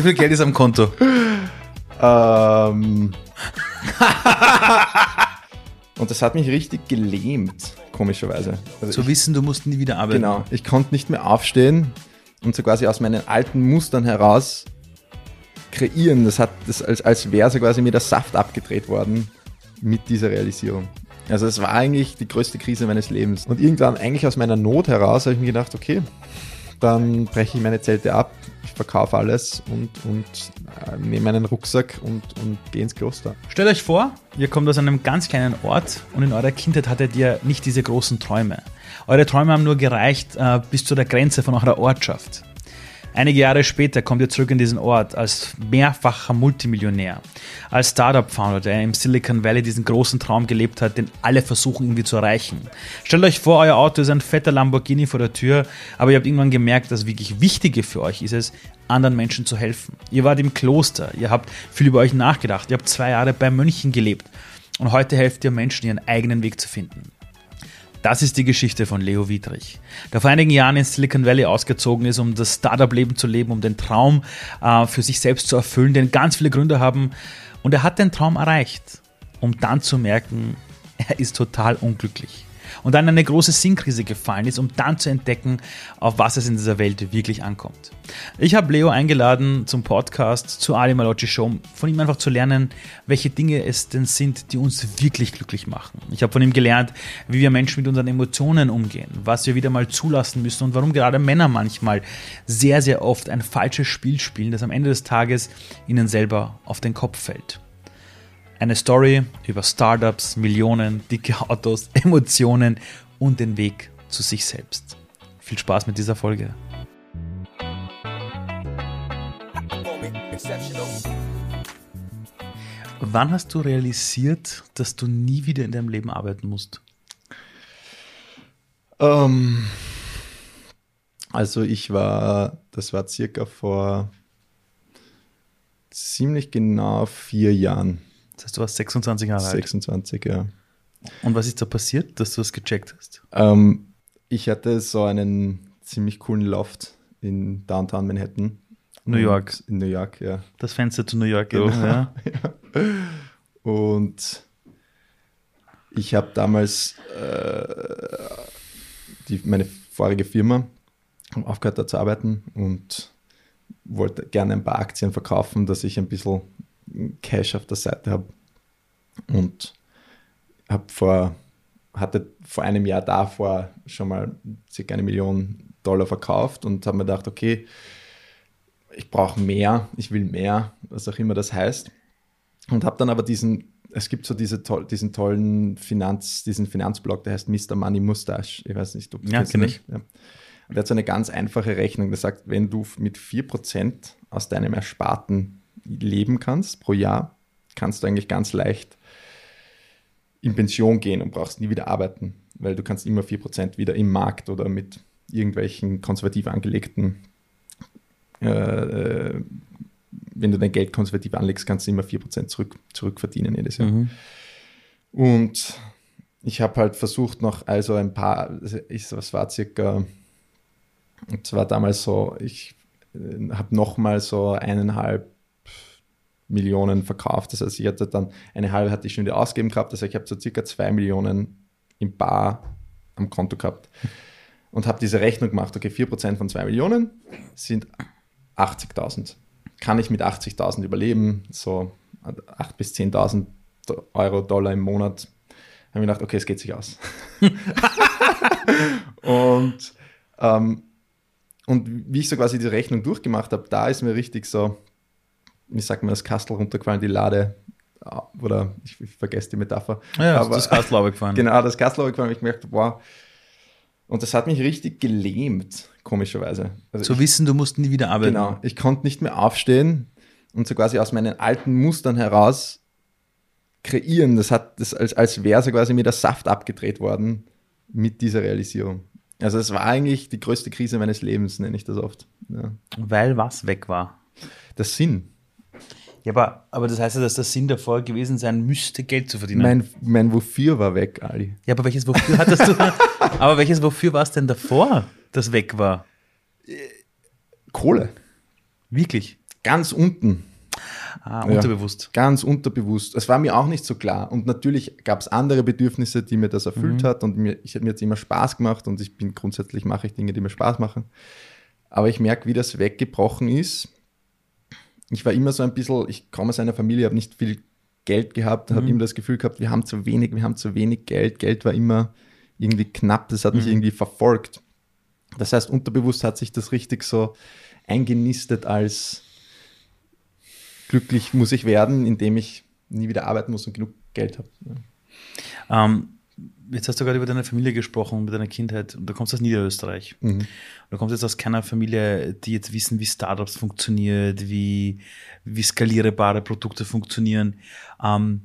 Wie viel Geld ist am Konto? Ähm. und das hat mich richtig gelähmt, komischerweise. Also Zu ich, wissen, du musst nie wieder arbeiten. genau, ich konnte nicht mehr aufstehen und so quasi aus meinen alten Mustern heraus kreieren. Das hat das als, als wäre so quasi mir der Saft abgedreht worden mit dieser Realisierung. Also es war eigentlich die größte Krise meines Lebens. Und irgendwann eigentlich aus meiner Not heraus habe ich mir gedacht, okay, dann breche ich meine Zelte ab, verkaufe alles und, und äh, nehme meinen Rucksack und, und gehe ins Kloster. Stellt euch vor, ihr kommt aus einem ganz kleinen Ort und in eurer Kindheit hattet ihr nicht diese großen Träume. Eure Träume haben nur gereicht äh, bis zu der Grenze von eurer Ortschaft. Einige Jahre später kommt ihr zurück in diesen Ort als mehrfacher Multimillionär, als Startup-Founder, der im Silicon Valley diesen großen Traum gelebt hat, den alle versuchen irgendwie zu erreichen. Stellt euch vor, euer Auto ist ein fetter Lamborghini vor der Tür, aber ihr habt irgendwann gemerkt, dass wirklich Wichtige für euch ist es, anderen Menschen zu helfen. Ihr wart im Kloster, ihr habt viel über euch nachgedacht, ihr habt zwei Jahre bei Mönchen gelebt und heute helft ihr Menschen, ihren eigenen Weg zu finden. Das ist die Geschichte von Leo Wiedrich, der vor einigen Jahren in Silicon Valley ausgezogen ist, um das Startup-Leben zu leben, um den Traum äh, für sich selbst zu erfüllen, den ganz viele Gründer haben. Und er hat den Traum erreicht, um dann zu merken, er ist total unglücklich. Und dann in eine große Sinnkrise gefallen ist, um dann zu entdecken, auf was es in dieser Welt wirklich ankommt. Ich habe Leo eingeladen zum Podcast, zur Ali Malocci Show, von ihm einfach zu lernen, welche Dinge es denn sind, die uns wirklich glücklich machen. Ich habe von ihm gelernt, wie wir Menschen mit unseren Emotionen umgehen, was wir wieder mal zulassen müssen und warum gerade Männer manchmal sehr, sehr oft ein falsches Spiel spielen, das am Ende des Tages ihnen selber auf den Kopf fällt. Eine Story über Startups, Millionen, dicke Autos, Emotionen und den Weg zu sich selbst. Viel Spaß mit dieser Folge. Wann hast du realisiert, dass du nie wieder in deinem Leben arbeiten musst? Ähm, also ich war, das war circa vor ziemlich genau vier Jahren. Das heißt, du warst 26 Jahre alt. 26, ja. Und was ist da passiert, dass du das gecheckt hast? Ähm, ich hatte so einen ziemlich coolen Loft in Downtown Manhattan. New York. In New York, ja. Das Fenster zu New York. Genau. Ja. Und ich habe damals äh, die, meine vorige Firma aufgehört da zu arbeiten und wollte gerne ein paar Aktien verkaufen, dass ich ein bisschen Cash auf der Seite habe. Und habe vor, hatte vor einem Jahr davor schon mal circa eine Million Dollar verkauft und habe mir gedacht, okay, ich brauche mehr, ich will mehr, was auch immer das heißt. Und habe dann aber diesen, es gibt so diese toll, diesen tollen Finanz, diesen Finanzblog, der heißt Mr. Money Mustache. Ich weiß nicht, ob du Ja, kennst ich. Ja. Und der hat so eine ganz einfache Rechnung, der sagt, wenn du mit 4% aus deinem Ersparten leben kannst pro Jahr, kannst du eigentlich ganz leicht in Pension gehen und brauchst nie wieder arbeiten, weil du kannst immer 4% wieder im Markt oder mit irgendwelchen konservativ angelegten, äh, äh, wenn du dein Geld konservativ anlegst, kannst du immer 4% zurück, zurückverdienen jedes Jahr. Mhm. Und ich habe halt versucht noch, also ein paar, ich, was war circa, es war damals so, ich äh, habe nochmal so eineinhalb Millionen verkauft. Das heißt, ich hatte dann eine halbe hatte ich schon wieder ausgegeben gehabt. Also ich habe so circa zwei Millionen im Bar am Konto gehabt und habe diese Rechnung gemacht. Okay, 4% von zwei Millionen sind 80.000. Kann ich mit 80.000 überleben? So 8.000 bis 10.000 Euro, Dollar im Monat. Habe ich gedacht, okay, es geht sich aus. und, ähm, und wie ich so quasi die Rechnung durchgemacht habe, da ist mir richtig so, wie sagt man, das Kastel runtergefallen, die Lade, oder ich, ich vergesse die Metapher. Ja, Aber- das Kastel runtergefallen. Genau, das Kastel runtergefallen, ich gemerkt, wow. Und das hat mich richtig gelähmt, komischerweise. Also Zu ich, wissen, du musst nie wieder arbeiten. Genau, ich konnte nicht mehr aufstehen und so quasi aus meinen alten Mustern heraus kreieren. Das hat das als, als wäre so quasi mir der Saft abgedreht worden mit dieser Realisierung. Also es war eigentlich die größte Krise meines Lebens, nenne ich das oft. Ja. Weil was weg war. Der Sinn. Ja, aber, aber das heißt ja, dass der Sinn davor gewesen sein müsste, Geld zu verdienen. Mein, mein Wofür war weg, Ali. ja, aber welches Wofür hattest du? aber welches Wofür war es denn davor, das weg war? Kohle. Wirklich? ganz unten. Ah, unterbewusst. Ja, ganz unterbewusst. Es war mir auch nicht so klar. Und natürlich gab es andere Bedürfnisse, die mir das erfüllt mhm. hat. Und mir, ich, mir jetzt immer Spaß gemacht und ich bin grundsätzlich mache ich Dinge, die mir Spaß machen. Aber ich merke, wie das weggebrochen ist. Ich war immer so ein bisschen, ich komme aus einer Familie, habe nicht viel Geld gehabt, mhm. habe immer das Gefühl gehabt, wir haben zu wenig, wir haben zu wenig Geld. Geld war immer irgendwie knapp, das hat mich mhm. irgendwie verfolgt. Das heißt, unterbewusst hat sich das richtig so eingenistet als glücklich muss ich werden, indem ich nie wieder arbeiten muss und genug Geld habe. Ja. Ähm, jetzt hast du gerade über deine Familie gesprochen, über deine Kindheit und du kommst aus Niederösterreich. Mhm. Du kommst jetzt aus keiner Familie, die jetzt wissen, wie Startups funktioniert, wie, wie skalierbare Produkte funktionieren. Ähm,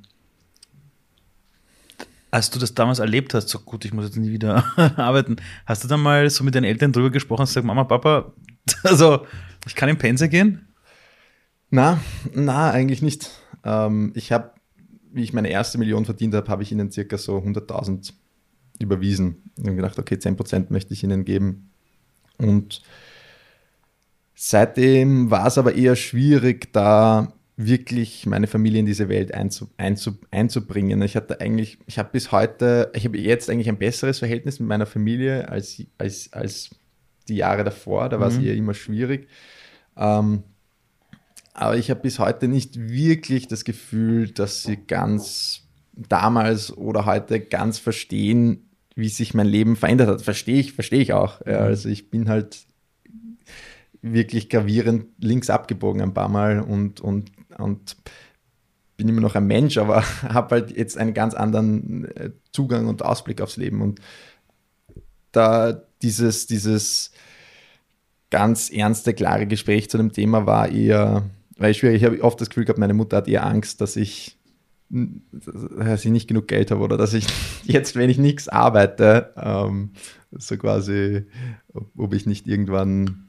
als du das damals erlebt hast, so gut, ich muss jetzt nie wieder arbeiten, hast du dann mal so mit deinen Eltern drüber gesprochen und gesagt, Mama, Papa, also ich kann in Pense gehen? Na, na, eigentlich nicht. Ähm, ich habe, wie ich meine erste Million verdient habe, habe ich ihnen circa so 100.000 überwiesen. Ich habe gedacht, okay, 10% möchte ich ihnen geben. Und seitdem war es aber eher schwierig, da wirklich meine Familie in diese Welt einzu, einzu, einzubringen. Ich hatte eigentlich, ich habe bis heute, ich habe jetzt eigentlich ein besseres Verhältnis mit meiner Familie als, als, als die Jahre davor. Da war es mhm. eher immer schwierig. Ähm, aber ich habe bis heute nicht wirklich das Gefühl, dass sie ganz damals oder heute ganz verstehen, wie sich mein Leben verändert hat. Verstehe ich, verstehe ich auch. Ja, mhm. also ich bin halt wirklich gravierend links abgebogen ein paar Mal und, und, und bin immer noch ein Mensch, aber habe halt jetzt einen ganz anderen äh, Zugang und Ausblick aufs Leben. Und da dieses, dieses ganz ernste, klare Gespräch zu dem Thema war eher weil ich, ich habe oft das Gefühl gehabt, meine Mutter hat eher Angst, dass ich, dass ich nicht genug Geld habe oder dass ich jetzt, wenn ich nichts arbeite, ähm, so quasi, ob, ob ich nicht irgendwann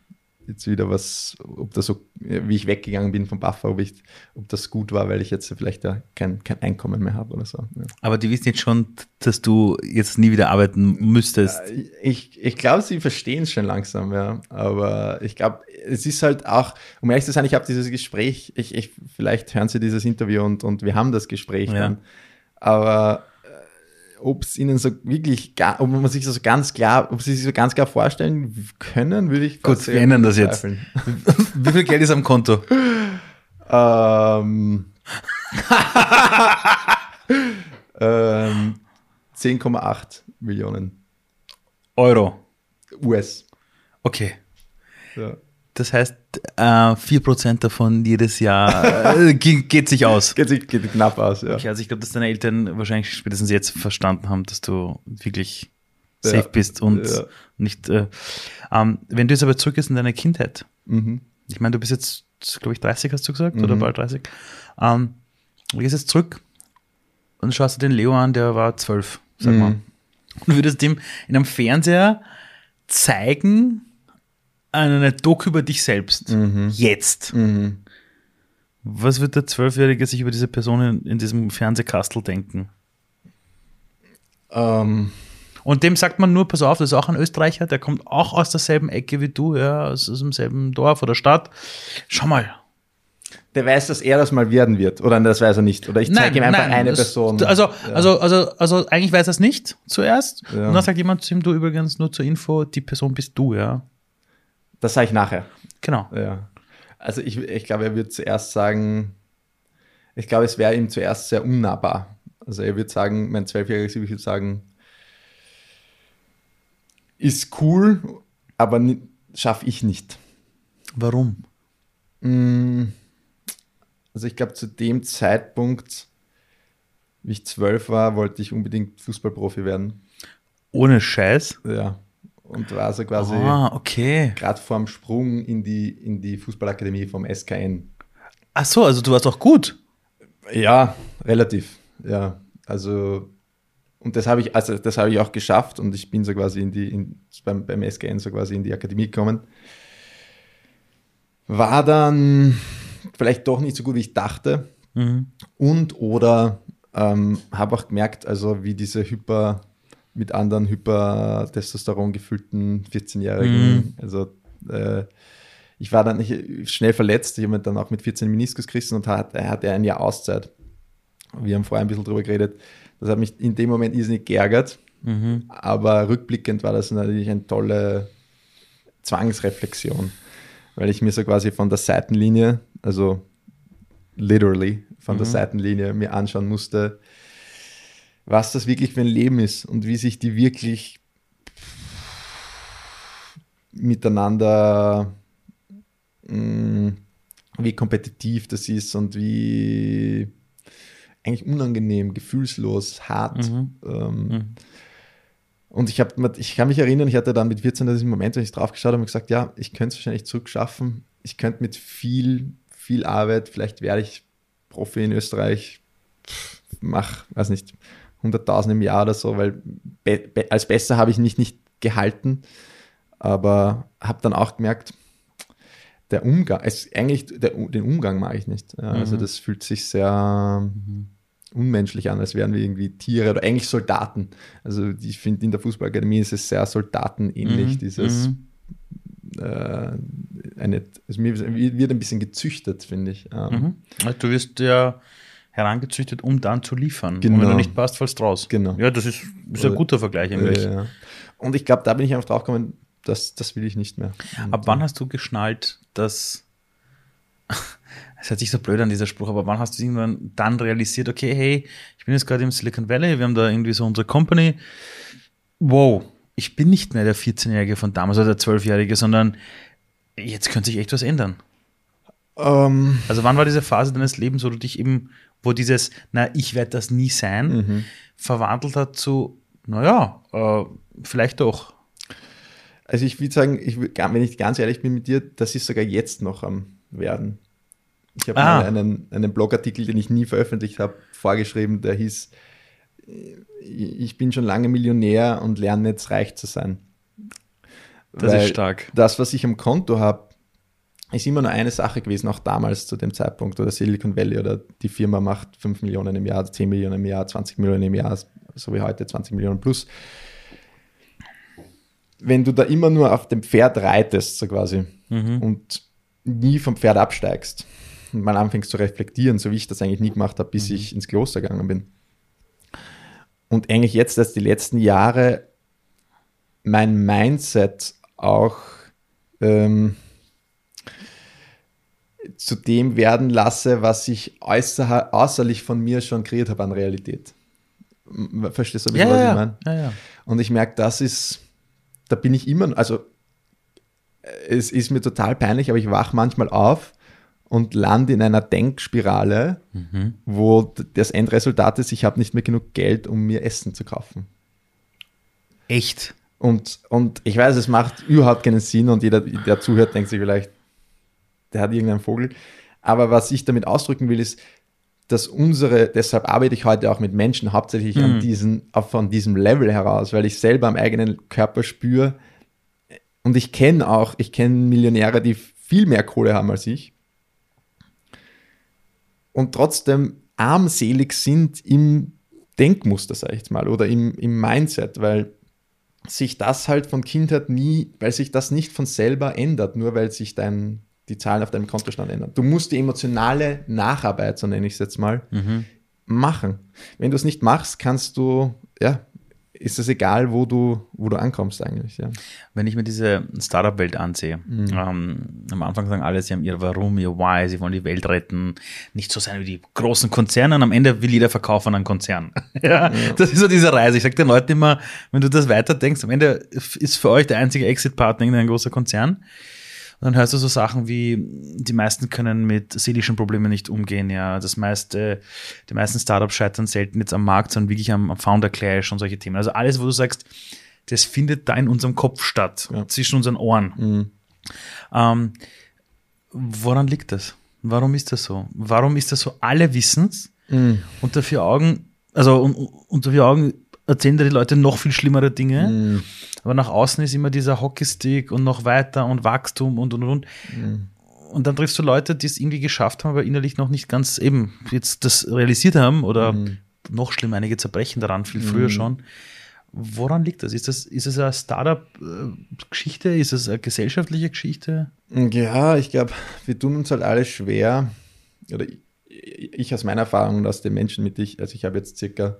jetzt wieder was, ob das so, wie ich weggegangen bin vom Buffer, ob, ich, ob das gut war, weil ich jetzt vielleicht ja kein, kein Einkommen mehr habe oder so. Ja. Aber die wissen jetzt schon, dass du jetzt nie wieder arbeiten müsstest. Ich, ich glaube, sie verstehen es schon langsam, ja. Aber ich glaube, es ist halt auch, um ehrlich zu sein, ich habe dieses Gespräch, ich, ich, vielleicht hören sie dieses Interview und, und wir haben das Gespräch ja. dann. Aber ob es ihnen so wirklich, ob man sich das so ganz klar, ob sie sich so ganz klar vorstellen können, würde ich Gut, wir ändern das jetzt. Wie viel Geld ist am Konto? ähm, ähm, 10,8 Millionen Euro. US. Okay. Ja. Das heißt, äh, 4% davon jedes Jahr äh, geht sich aus. Geht, sich, geht knapp aus, ja. Okay, also ich glaube, dass deine Eltern wahrscheinlich spätestens jetzt verstanden haben, dass du wirklich safe ja, bist und ja. nicht. Äh, ähm, wenn du jetzt aber zurückgehst in deine Kindheit, mhm. ich meine, du bist jetzt, glaube ich, 30, hast du gesagt, mhm. oder bald 30. Ähm, du gehst jetzt zurück und schaust dir den Leo an, der war 12, sag mhm. mal. Und würdest dem in einem Fernseher zeigen, eine Doku über dich selbst. Mhm. Jetzt. Mhm. Was wird der Zwölfjährige sich über diese Person in, in diesem Fernsehkastel denken? Ähm. Und dem sagt man nur, pass auf, das ist auch ein Österreicher, der kommt auch aus derselben Ecke wie du, ja, aus, aus demselben Dorf oder Stadt. Schau mal. Der weiß, dass er das mal werden wird, oder das weiß er nicht. Oder ich zeige ihm einfach nein, eine das, Person. Also, ja. also, also, also eigentlich weiß er es nicht zuerst. Ja. Und dann sagt jemand zu ihm, du übrigens nur zur Info, die Person bist du, ja. Das sage ich nachher. Genau. Ja. Also ich, ich glaube, er wird zuerst sagen, ich glaube, es wäre ihm zuerst sehr unnahbar. Also er wird sagen, mein Zwölfjähriges ich würde sagen, ist cool, aber schaffe ich nicht. Warum? Mm, also ich glaube, zu dem Zeitpunkt, wie ich zwölf war, wollte ich unbedingt Fußballprofi werden. Ohne Scheiß? Ja und war so quasi ah, okay. gerade vorm Sprung in die, in die Fußballakademie vom SKN. Ach so, also du warst auch gut. Ja, relativ. Ja, also und das habe ich, also das habe ich auch geschafft und ich bin so quasi in die, in, beim, beim SKN so quasi in die Akademie gekommen. War dann vielleicht doch nicht so gut, wie ich dachte. Mhm. Und oder ähm, habe auch gemerkt, also wie diese Hyper, mit anderen Hypertestosteron gefüllten 14-Jährigen. Mhm. Also äh, ich war dann nicht schnell verletzt. Ich habe dann auch mit 14 Meniskus gerissen und hat, er hatte ein Jahr Auszeit. Wir haben vorher ein bisschen drüber geredet. Das hat mich in dem Moment irrsinnig geärgert. Mhm. Aber rückblickend war das natürlich eine tolle Zwangsreflexion, weil ich mir so quasi von der Seitenlinie, also literally von mhm. der Seitenlinie mir anschauen musste, was das wirklich für ein Leben ist und wie sich die wirklich miteinander, mh, mm, wie kompetitiv das ist und wie eigentlich unangenehm, gefühlslos, hart. Mhm. Ähm, mhm. Und ich, hab, ich kann mich erinnern, ich hatte dann mit 14 diesen Moment, wenn ich drauf geschaut habe und gesagt, ja, ich könnte es wahrscheinlich zurückschaffen. Ich könnte mit viel, viel Arbeit, vielleicht werde ich Profi in Österreich, mach, weiß nicht, 100.000 im Jahr oder so, weil be, be, als besser habe ich mich nicht gehalten, aber habe dann auch gemerkt, der Umgang, es, eigentlich der, den Umgang mag ich nicht. Ja, also mhm. das fühlt sich sehr mhm. unmenschlich an, als wären wir irgendwie Tiere oder eigentlich Soldaten. Also ich finde, in der Fußballakademie ist es sehr soldatenähnlich, mhm. dieses mhm. äh, eine, also mir wird ein bisschen gezüchtet, finde ich. Ähm, also du wirst ja herangezüchtet, um dann zu liefern. Genau. Und wenn du nicht passt, fallst du raus. Genau. Ja, das ist, ist ein guter Vergleich eigentlich. Ja, ja. Und ich glaube, da bin ich einfach drauf gekommen, das, das will ich nicht mehr. Und Ab wann hast du geschnallt, dass es hört sich so blöd an, dieser Spruch, aber wann hast du irgendwann dann realisiert, okay, hey, ich bin jetzt gerade im Silicon Valley, wir haben da irgendwie so unsere Company. Wow, ich bin nicht mehr der 14-Jährige von damals oder der 12-Jährige, sondern jetzt könnte sich echt was ändern. Um, ähm. also wann war diese Phase deines Lebens, wo du dich eben wo dieses, na, ich werde das nie sein, mhm. verwandelt hat zu, naja, äh, vielleicht doch. Also ich würde sagen, ich, wenn ich ganz ehrlich bin mit dir, das ist sogar jetzt noch am werden. Ich habe ah. einen, einen Blogartikel, den ich nie veröffentlicht habe, vorgeschrieben, der hieß, ich bin schon lange Millionär und lerne jetzt reich zu sein. Das Weil ist stark. Das, was ich am Konto habe, ist immer nur eine Sache gewesen, auch damals zu dem Zeitpunkt, oder Silicon Valley oder die Firma macht 5 Millionen im Jahr, 10 Millionen im Jahr, 20 Millionen im Jahr, so wie heute 20 Millionen plus. Wenn du da immer nur auf dem Pferd reitest, so quasi, mhm. und nie vom Pferd absteigst und mal anfängst zu reflektieren, so wie ich das eigentlich nie gemacht habe, bis mhm. ich ins Kloster gegangen bin. Und eigentlich jetzt, dass die letzten Jahre mein Mindset auch ähm, zu dem werden lasse, was ich äußer, äußerlich von mir schon kreiert habe an Realität. Verstehst du, ja, was ja, ich meine? Ja, ja. Und ich merke, das ist, da bin ich immer, also es ist mir total peinlich, aber ich wache manchmal auf und lande in einer Denkspirale, mhm. wo das Endresultat ist, ich habe nicht mehr genug Geld, um mir Essen zu kaufen. Echt? Und, und ich weiß, es macht überhaupt keinen Sinn und jeder, der zuhört, denkt sich vielleicht, der hat irgendeinen Vogel. Aber was ich damit ausdrücken will, ist, dass unsere, deshalb arbeite ich heute auch mit Menschen hauptsächlich mhm. an diesen, von diesem Level heraus, weil ich selber am eigenen Körper spüre und ich kenne auch, ich kenne Millionäre, die viel mehr Kohle haben als ich und trotzdem armselig sind im Denkmuster, sag ich jetzt mal, oder im, im Mindset, weil sich das halt von Kindheit nie, weil sich das nicht von selber ändert, nur weil sich dein, die Zahlen auf deinem Kontostand ändern. Du musst die emotionale Nacharbeit, so nenne ich es jetzt mal, mhm. machen. Wenn du es nicht machst, kannst du, ja, ist es egal, wo du, wo du ankommst eigentlich. Ja. Wenn ich mir diese Startup-Welt ansehe, mhm. ähm, am Anfang sagen alle, sie haben ihr Warum, ihr Why, sie wollen die Welt retten, nicht so sein wie die großen Konzerne und am Ende will jeder verkaufen an einen Konzern. ja, ja, Das ist so diese Reise. Ich sage den Leuten immer, wenn du das weiterdenkst, am Ende ist für euch der einzige Exit-Partner ein großer Konzern. Und dann hörst du so Sachen wie, die meisten können mit seelischen Problemen nicht umgehen, ja. Das meiste, die meisten Startups scheitern selten jetzt am Markt, sondern wirklich am, Founder Clash und solche Themen. Also alles, wo du sagst, das findet da in unserem Kopf statt, ja. zwischen unseren Ohren. Mhm. Ähm, woran liegt das? Warum ist das so? Warum ist das so? Alle wissen es mhm. unter vier Augen, also unter vier Augen erzählen da die Leute noch viel schlimmere Dinge. Mhm. Aber nach außen ist immer dieser Hockeystick und noch weiter und Wachstum und und und. Mhm. Und dann triffst du Leute, die es irgendwie geschafft haben, aber innerlich noch nicht ganz eben jetzt das realisiert haben oder mhm. noch schlimmer, einige zerbrechen daran, viel früher mhm. schon. woran liegt das? Ist das, ist es eine Startup-Geschichte? Ist es eine gesellschaftliche Geschichte? Ja, ich glaube, wir tun uns halt alle schwer, oder ich aus meiner Erfahrung und aus den Menschen mit ich, also ich habe jetzt circa,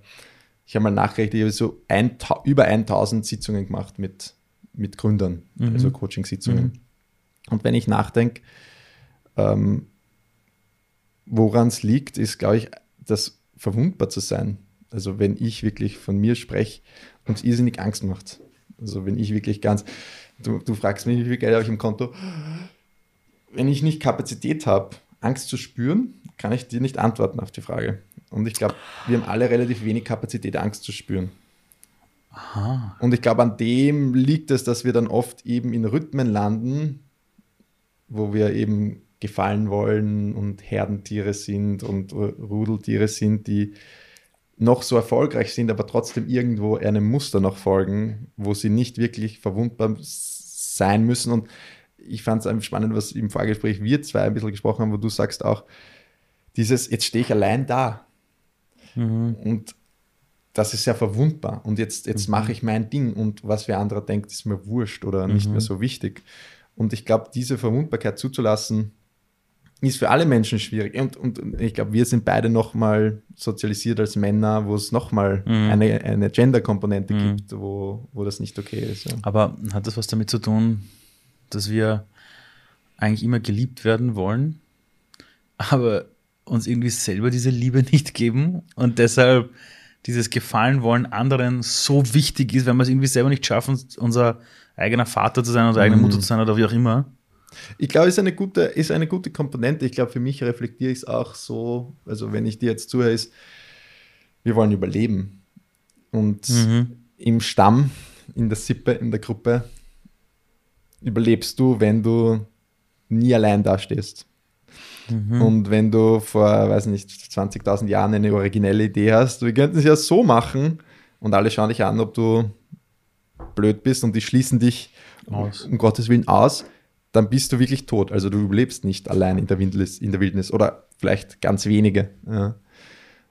ich habe mal nachgerechnet, ich habe so ein, über 1000 Sitzungen gemacht mit, mit Gründern, mhm. also Coaching-Sitzungen. Mhm. Und wenn ich nachdenke, ähm, woran es liegt, ist, glaube ich, das verwundbar zu sein. Also wenn ich wirklich von mir spreche und es irrsinnig Angst macht. Also wenn ich wirklich ganz, du, du fragst mich, wie viel Geld habe ich im Konto. Wenn ich nicht Kapazität habe, Angst zu spüren, kann ich dir nicht antworten auf die Frage. Und ich glaube, wir haben alle relativ wenig Kapazität, Angst zu spüren. Aha. Und ich glaube, an dem liegt es, dass wir dann oft eben in Rhythmen landen, wo wir eben gefallen wollen und Herdentiere sind und Rudeltiere sind, die noch so erfolgreich sind, aber trotzdem irgendwo einem Muster noch folgen, wo sie nicht wirklich verwundbar sein müssen. Und ich fand es einfach spannend, was im Vorgespräch wir zwei ein bisschen gesprochen haben, wo du sagst auch, dieses, jetzt stehe ich allein da. Mhm. Und das ist ja verwundbar. Und jetzt, jetzt mhm. mache ich mein Ding und was wer anderer denkt, ist mir wurscht oder nicht mhm. mehr so wichtig. Und ich glaube, diese Verwundbarkeit zuzulassen, ist für alle Menschen schwierig. Und, und ich glaube, wir sind beide nochmal sozialisiert als Männer, wo es nochmal mhm. eine, eine Gender-Komponente mhm. gibt, wo, wo das nicht okay ist. Ja. Aber hat das was damit zu tun, dass wir eigentlich immer geliebt werden wollen, aber uns irgendwie selber diese Liebe nicht geben und deshalb dieses Gefallen wollen anderen so wichtig ist, wenn wir es irgendwie selber nicht schaffen, unser eigener Vater zu sein oder eigene Mutter mhm. zu sein oder wie auch immer? Ich glaube, es ist eine gute, ist eine gute Komponente. Ich glaube, für mich reflektiere ich es auch so, also wenn ich dir jetzt zuhöre, ist, wir wollen überleben. Und mhm. im Stamm, in der Sippe, in der Gruppe, überlebst du, wenn du nie allein dastehst. Mhm. Und wenn du vor, weiß nicht, 20.000 Jahren eine originelle Idee hast, wir könnten es ja so machen und alle schauen dich an, ob du blöd bist und die schließen dich aus. um Gottes Willen aus dann bist du wirklich tot. Also du überlebst nicht allein in der Wildnis, in der Wildnis oder vielleicht ganz wenige. Ja.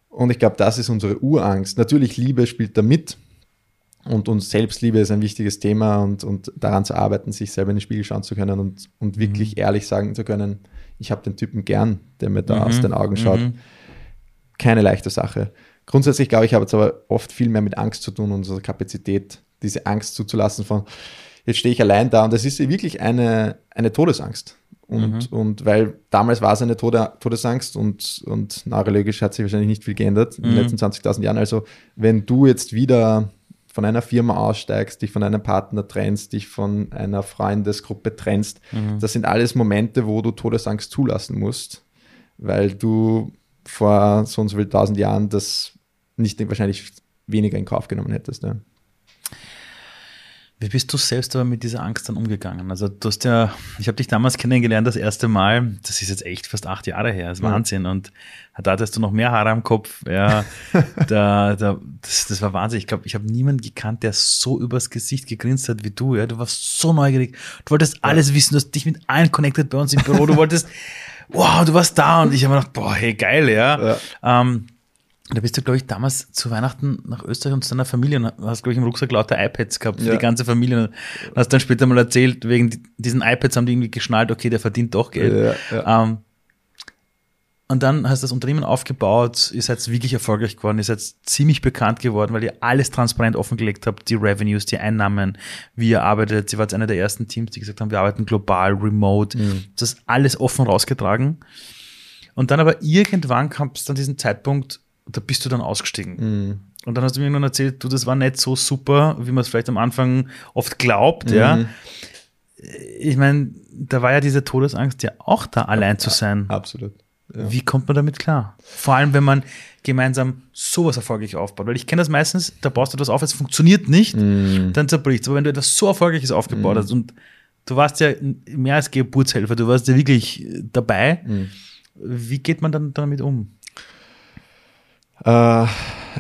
Und ich glaube, das ist unsere Urangst. Natürlich, Liebe spielt da mit und uns Selbstliebe ist ein wichtiges Thema und, und daran zu arbeiten, sich selber in den Spiegel schauen zu können und, und wirklich mhm. ehrlich sagen zu können, ich habe den Typen gern, der mir da mhm. aus den Augen schaut. Mhm. Keine leichte Sache. Grundsätzlich glaube ich, habe es aber oft viel mehr mit Angst zu tun, unsere Kapazität, diese Angst zuzulassen von, jetzt stehe ich allein da und das ist wirklich eine, eine Todesangst. Und, mhm. und weil damals war es eine Tode, Todesangst und, und neurologisch hat sich wahrscheinlich nicht viel geändert in den mhm. letzten 20.000 Jahren. Also wenn du jetzt wieder von einer Firma aussteigst, dich von einem Partner trennst, dich von einer Freundesgruppe trennst, mhm. das sind alles Momente, wo du Todesangst zulassen musst, weil du vor so und so viel tausend Jahren das nicht wahrscheinlich weniger in Kauf genommen hättest. Ja. Wie bist du selbst aber mit dieser Angst dann umgegangen? Also du hast ja, ich habe dich damals kennengelernt das erste Mal, das ist jetzt echt fast acht Jahre her, das ist ja. Wahnsinn. Und da hattest du noch mehr Haare am Kopf. Ja, da, da, das, das war Wahnsinn. Ich glaube, ich habe niemanden gekannt, der so übers Gesicht gegrinst hat wie du. Ja, du warst so neugierig. Du wolltest alles wissen, du hast dich mit allen connected bei uns im Büro. Du wolltest, wow, du warst da und ich habe mir gedacht, boah, hey, geil, ja. ja. Ähm, da bist du, glaube ich, damals zu Weihnachten nach Österreich und zu deiner Familie und hast, glaube ich, im Rucksack lauter iPads gehabt für ja. die ganze Familie. Und hast dann später mal erzählt, wegen diesen iPads haben die irgendwie geschnallt, okay, der verdient doch Geld. Ja, ja. Ähm, und dann hast du das Unternehmen aufgebaut, ihr seid wirklich erfolgreich geworden, ihr seid ziemlich bekannt geworden, weil ihr alles transparent offengelegt habt, die Revenues, die Einnahmen, wie ihr arbeitet. Sie wart einer der ersten Teams, die gesagt haben, wir arbeiten global, remote. Mhm. Das ist alles offen rausgetragen. Und dann aber irgendwann kam es dann diesen Zeitpunkt, da bist du dann ausgestiegen. Mhm. Und dann hast du mir irgendwann erzählt, du, das war nicht so super, wie man es vielleicht am Anfang oft glaubt, mhm. ja. Ich meine, da war ja diese Todesangst ja auch da, allein zu sein. Absolut. Ja. Wie kommt man damit klar? Vor allem, wenn man gemeinsam sowas erfolgreich aufbaut. Weil ich kenne das meistens, da baust du etwas auf, es funktioniert nicht, mm. dann zerbricht es. Aber wenn du etwas so Erfolgreiches aufgebaut mm. hast und du warst ja mehr als Geburtshelfer, du warst ja wirklich dabei, mm. wie geht man dann damit um? Äh,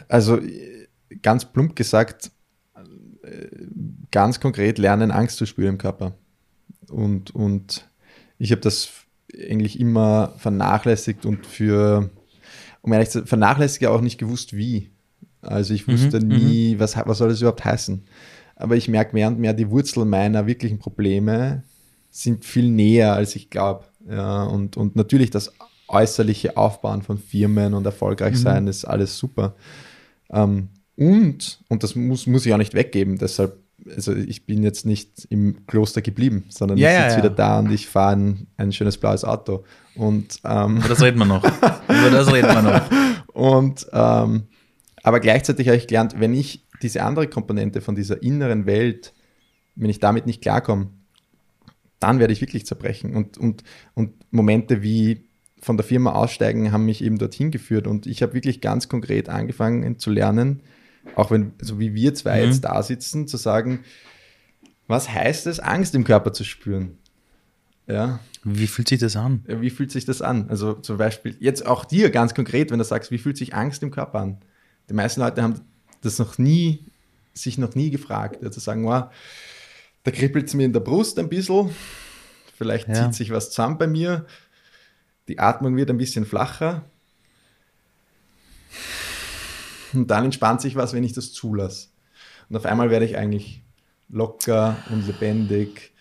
also ganz plump gesagt, ganz konkret lernen, Angst zu spüren im Körper. Und, und ich habe das eigentlich immer vernachlässigt und für, um ehrlich zu sein, vernachlässigt auch nicht gewusst, wie. Also ich wusste Mhm, nie, was, was soll das überhaupt heißen. Aber ich merke mehr und mehr, die Wurzel meiner wirklichen Probleme sind viel näher, als ich glaube. Ja, und, und natürlich das äußerliche Aufbauen von Firmen und erfolgreich sein ist alles super. Ähm, und, und das muss, muss ich auch nicht weggeben, deshalb, also ich bin jetzt nicht im Kloster geblieben, sondern Ja, ich sitze ja. wieder da und ich fahre ein, ein schönes blaues Auto. Und ähm, Über das reden wir noch. Über das reden wir noch. und ähm, aber gleichzeitig habe ich gelernt, wenn ich diese andere Komponente von dieser inneren Welt, wenn ich damit nicht klarkomme, dann werde ich wirklich zerbrechen. Und, und, und Momente wie von der Firma aussteigen haben mich eben dorthin geführt. Und ich habe wirklich ganz konkret angefangen zu lernen, auch wenn, so wie wir zwei Mhm. jetzt da sitzen, zu sagen, was heißt es, Angst im Körper zu spüren? Ja, Wie fühlt sich das an? Wie fühlt sich das an? Also zum Beispiel jetzt auch dir ganz konkret, wenn du sagst, wie fühlt sich Angst im Körper an? Die meisten Leute haben das noch nie, sich noch nie gefragt. Also sagen, wow, da kribbelt es mir in der Brust ein bisschen, vielleicht Ja. zieht sich was zusammen bei mir, die Atmung wird ein bisschen flacher und dann entspannt sich was, wenn ich das zulasse. Und auf einmal werde ich eigentlich locker und lebendig.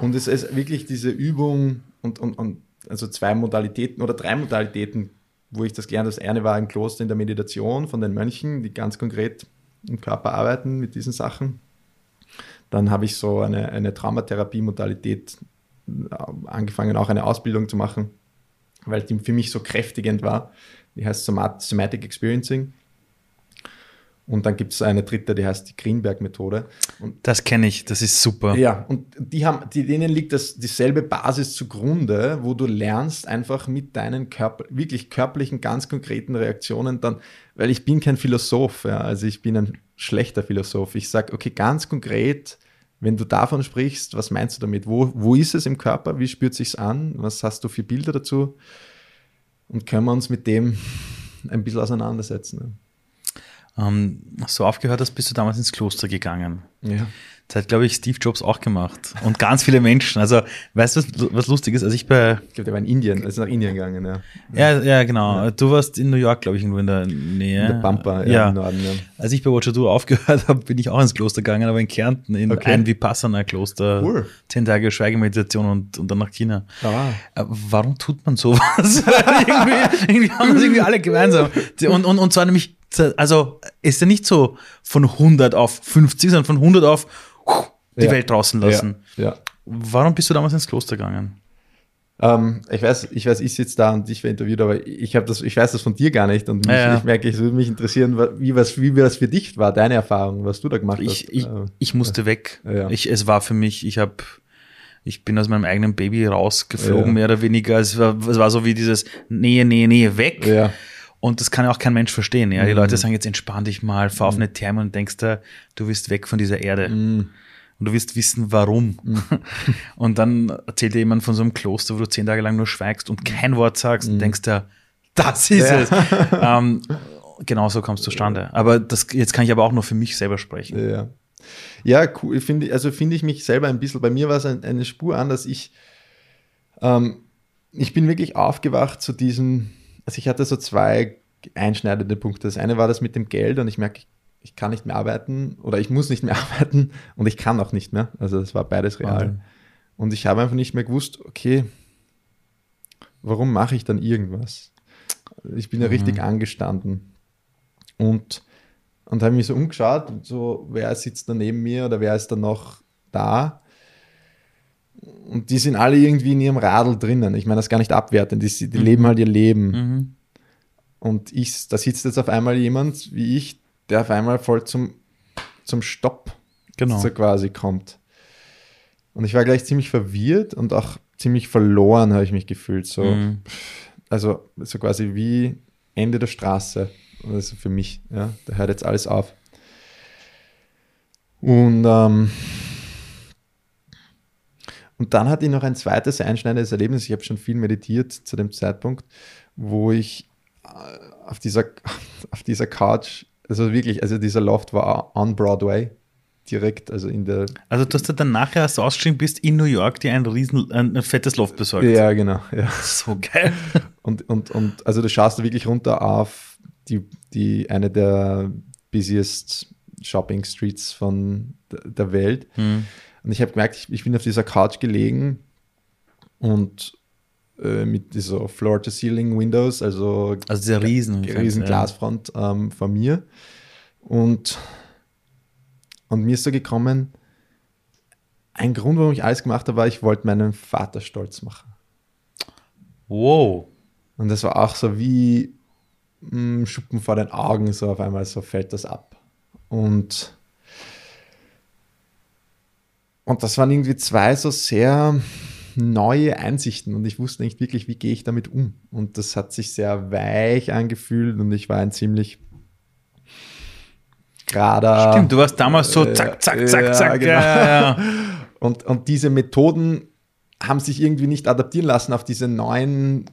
Und es ist wirklich diese Übung und, und, und also zwei Modalitäten oder drei Modalitäten, wo ich das gelernt habe. Das eine war im Kloster in der Meditation von den Mönchen, die ganz konkret im Körper arbeiten mit diesen Sachen. Dann habe ich so eine, eine Traumatherapie-Modalität äh, angefangen, auch eine Ausbildung zu machen, weil die für mich so kräftigend war. Die heißt Somat Somatic Experiencing. Und dann gibt es eine dritte, die heißt die Greenberg-Methode. Und Das kenne ich, das ist super. ja, und die haben, die, denen liegt das dieselbe Basis zugrunde, wo du lernst einfach mit deinen Körper, wirklich körperlichen, ganz konkreten Reaktionen dann, weil ich bin kein Philosoph, ja, also ich bin ein schlechter Philosoph. Ich sage, okay, ganz konkret, wenn du davon sprichst, was meinst du damit? Wo, wo ist es im Körper? Wie spürt sich's an? Was hast du für Bilder dazu? Und können wir uns mit dem ein bisschen auseinandersetzen. Ähm, du aufgehört hast, bist du damals ins Kloster gegangen. Ja. Das hat, glaube ich, Steve Jobs auch gemacht. Und ganz viele Menschen. Also, weißt du, was, was lustig ist? Als ich bei, Ich glaube, der war in Indien, also nach Indien gegangen, ja. ja, ja, genau. Du warst in New York, glaube ich, irgendwo in der Nähe. In der Pampa, ja, ja. im Norden, ja. Als ich bei Watcher Do aufgehört habe, bin ich auch ins Kloster gegangen, aber in Kärnten, in Okay. ein Vipassana-Kloster. Cool. Zehn Tage Schweigemeditation und, und dann nach China. Ah. Äh, Warum tut man sowas? irgendwie, irgendwie haben das irgendwie alle gemeinsam. Und, und, und zwar nämlich, also ist ja nicht so von 100 auf 50, sondern von 100 auf die Ja. Welt draußen lassen. Ja, ja. Warum bist du damals ins Kloster gegangen? Ähm, ich weiß, ich weiß, ich sitze da und dich interviewt, aber ich habe das, ich weiß das von dir gar nicht und mich, Ja, ja. ich merke, es würde mich interessieren, wie was, wie das für dich war, deine Erfahrung, was du da gemacht Ich, hast. ich, Äh, ich musste weg. Ja. Ich, es war für mich, ich habe, ich bin aus meinem eigenen Baby rausgeflogen, Ja. mehr oder weniger. Es war, es war so wie dieses Nähe, Nähe, Nähe weg. ja, Und das kann ja auch kein Mensch verstehen. Ja? Die Mhm. Leute sagen jetzt entspann dich mal, fahr auf eine Therme und denkst da, du bist weg von dieser Erde. Mhm. Und du wirst wissen, warum. Und dann erzählt dir jemand von so einem Kloster, wo du zehn Tage lang nur schweigst und kein Wort sagst und denkst da, das ist Mhm. Ja. es. ähm, genau so kommst du zustande. Aber das, jetzt kann ich aber auch nur für mich selber sprechen. ja. Ja, cool, finde, also finde ich mich selber ein bisschen, bei mir war es ein, eine Spur an, dass ich, ähm, ich bin wirklich aufgewacht zu diesem, also ich hatte so zwei einschneidende Punkte. Das eine war das mit dem Geld und ich merke, ich, ich kann nicht mehr arbeiten oder ich muss nicht mehr arbeiten und ich kann auch nicht mehr. Also das war beides real. Wahnsinn. Und ich habe einfach nicht mehr gewusst, okay, warum mache ich dann irgendwas? Ich bin ja richtig angestanden. Und, und habe mich so umgeschaut, und so, wer sitzt da neben mir oder wer ist da noch da? Und die sind alle irgendwie in ihrem Radl drinnen. Ich meine das gar nicht abwertend, die, die leben halt ihr Leben. Mhm. Und ich, da sitzt jetzt auf einmal jemand wie ich, der auf einmal voll zum, zum Stopp Genau. so quasi kommt. Und ich war gleich ziemlich verwirrt und auch ziemlich verloren, habe ich mich gefühlt. So, Mhm. Also so quasi wie Ende der Straße. Also für mich, ja, da hört jetzt alles auf. Und, ähm, und dann hatte ich noch ein zweites einschneidendes Erlebnis. Ich habe schon viel meditiert zu dem Zeitpunkt, wo ich äh, auf dieser, auf dieser Couch, also wirklich, also dieser Loft war on Broadway, direkt, also in der, Also, dass du dann nachher, als du ausgestiegen bist, in New York dir ein riesen, ein, fettes Loft besorgt. ja genau, ja. So geil. Und, und, und also du schaust wirklich runter auf die, die eine der busiest Shopping Streets von der Welt. Mhm. Und ich habe gemerkt, ich, ich bin auf dieser Couch gelegen und äh, mit dieser Floor-to-Ceiling-Windows, also, Also dieser riesen, riesen ja. Glasfront ähm, von mir. Und, und mir ist so gekommen, ein Grund, warum ich alles gemacht habe, war, ich wollte meinen Vater stolz machen. Wow. Und das war auch so wie mh, Schuppen vor den Augen, so auf einmal so fällt das ab. Und, und das waren irgendwie zwei so sehr neue Einsichten und ich wusste nicht wirklich, wie gehe ich damit um. Und das hat sich sehr weich angefühlt und ich war ein ziemlich gerader. Stimmt, du warst damals so äh, zack, zack, zack, ja, zack. genau. Ja, ja. Und, und diese Methoden haben sich irgendwie nicht adaptieren lassen auf diese neuen,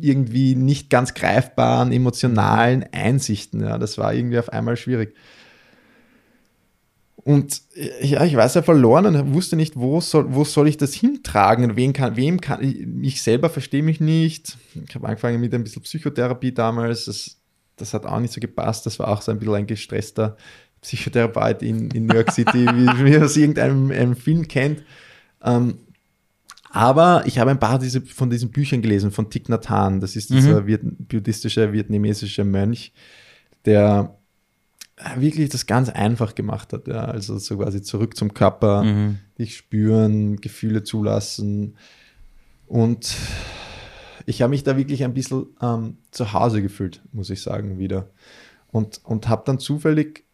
irgendwie nicht ganz greifbaren, emotionalen Einsichten. Ja, das war irgendwie auf einmal schwierig. Und ja, ich war sehr verloren und wusste nicht, wo soll, wo soll ich das hintragen wen kann, wem kann ich, ich selber verstehe mich nicht. Ich habe angefangen mit ein bisschen Psychotherapie damals. Das, das hat auch nicht so gepasst. Das war auch so ein bisschen ein gestresster Psychotherapeut in, in New York City, wie, wie man aus irgendeinem einem Film kennt. Ähm, aber ich habe ein paar diese, von diesen Büchern gelesen, von Thich Nhat Hanh. Das ist dieser Viet, buddhistische, vietnamesische Mönch, der wirklich das ganz einfach gemacht hat. Ja. Also so quasi zurück zum Körper, Mhm. dich spüren, Gefühle zulassen. Und ich habe mich da wirklich ein bisschen ähm, zu Hause gefühlt, muss ich sagen, wieder. Und, und habe dann zufällig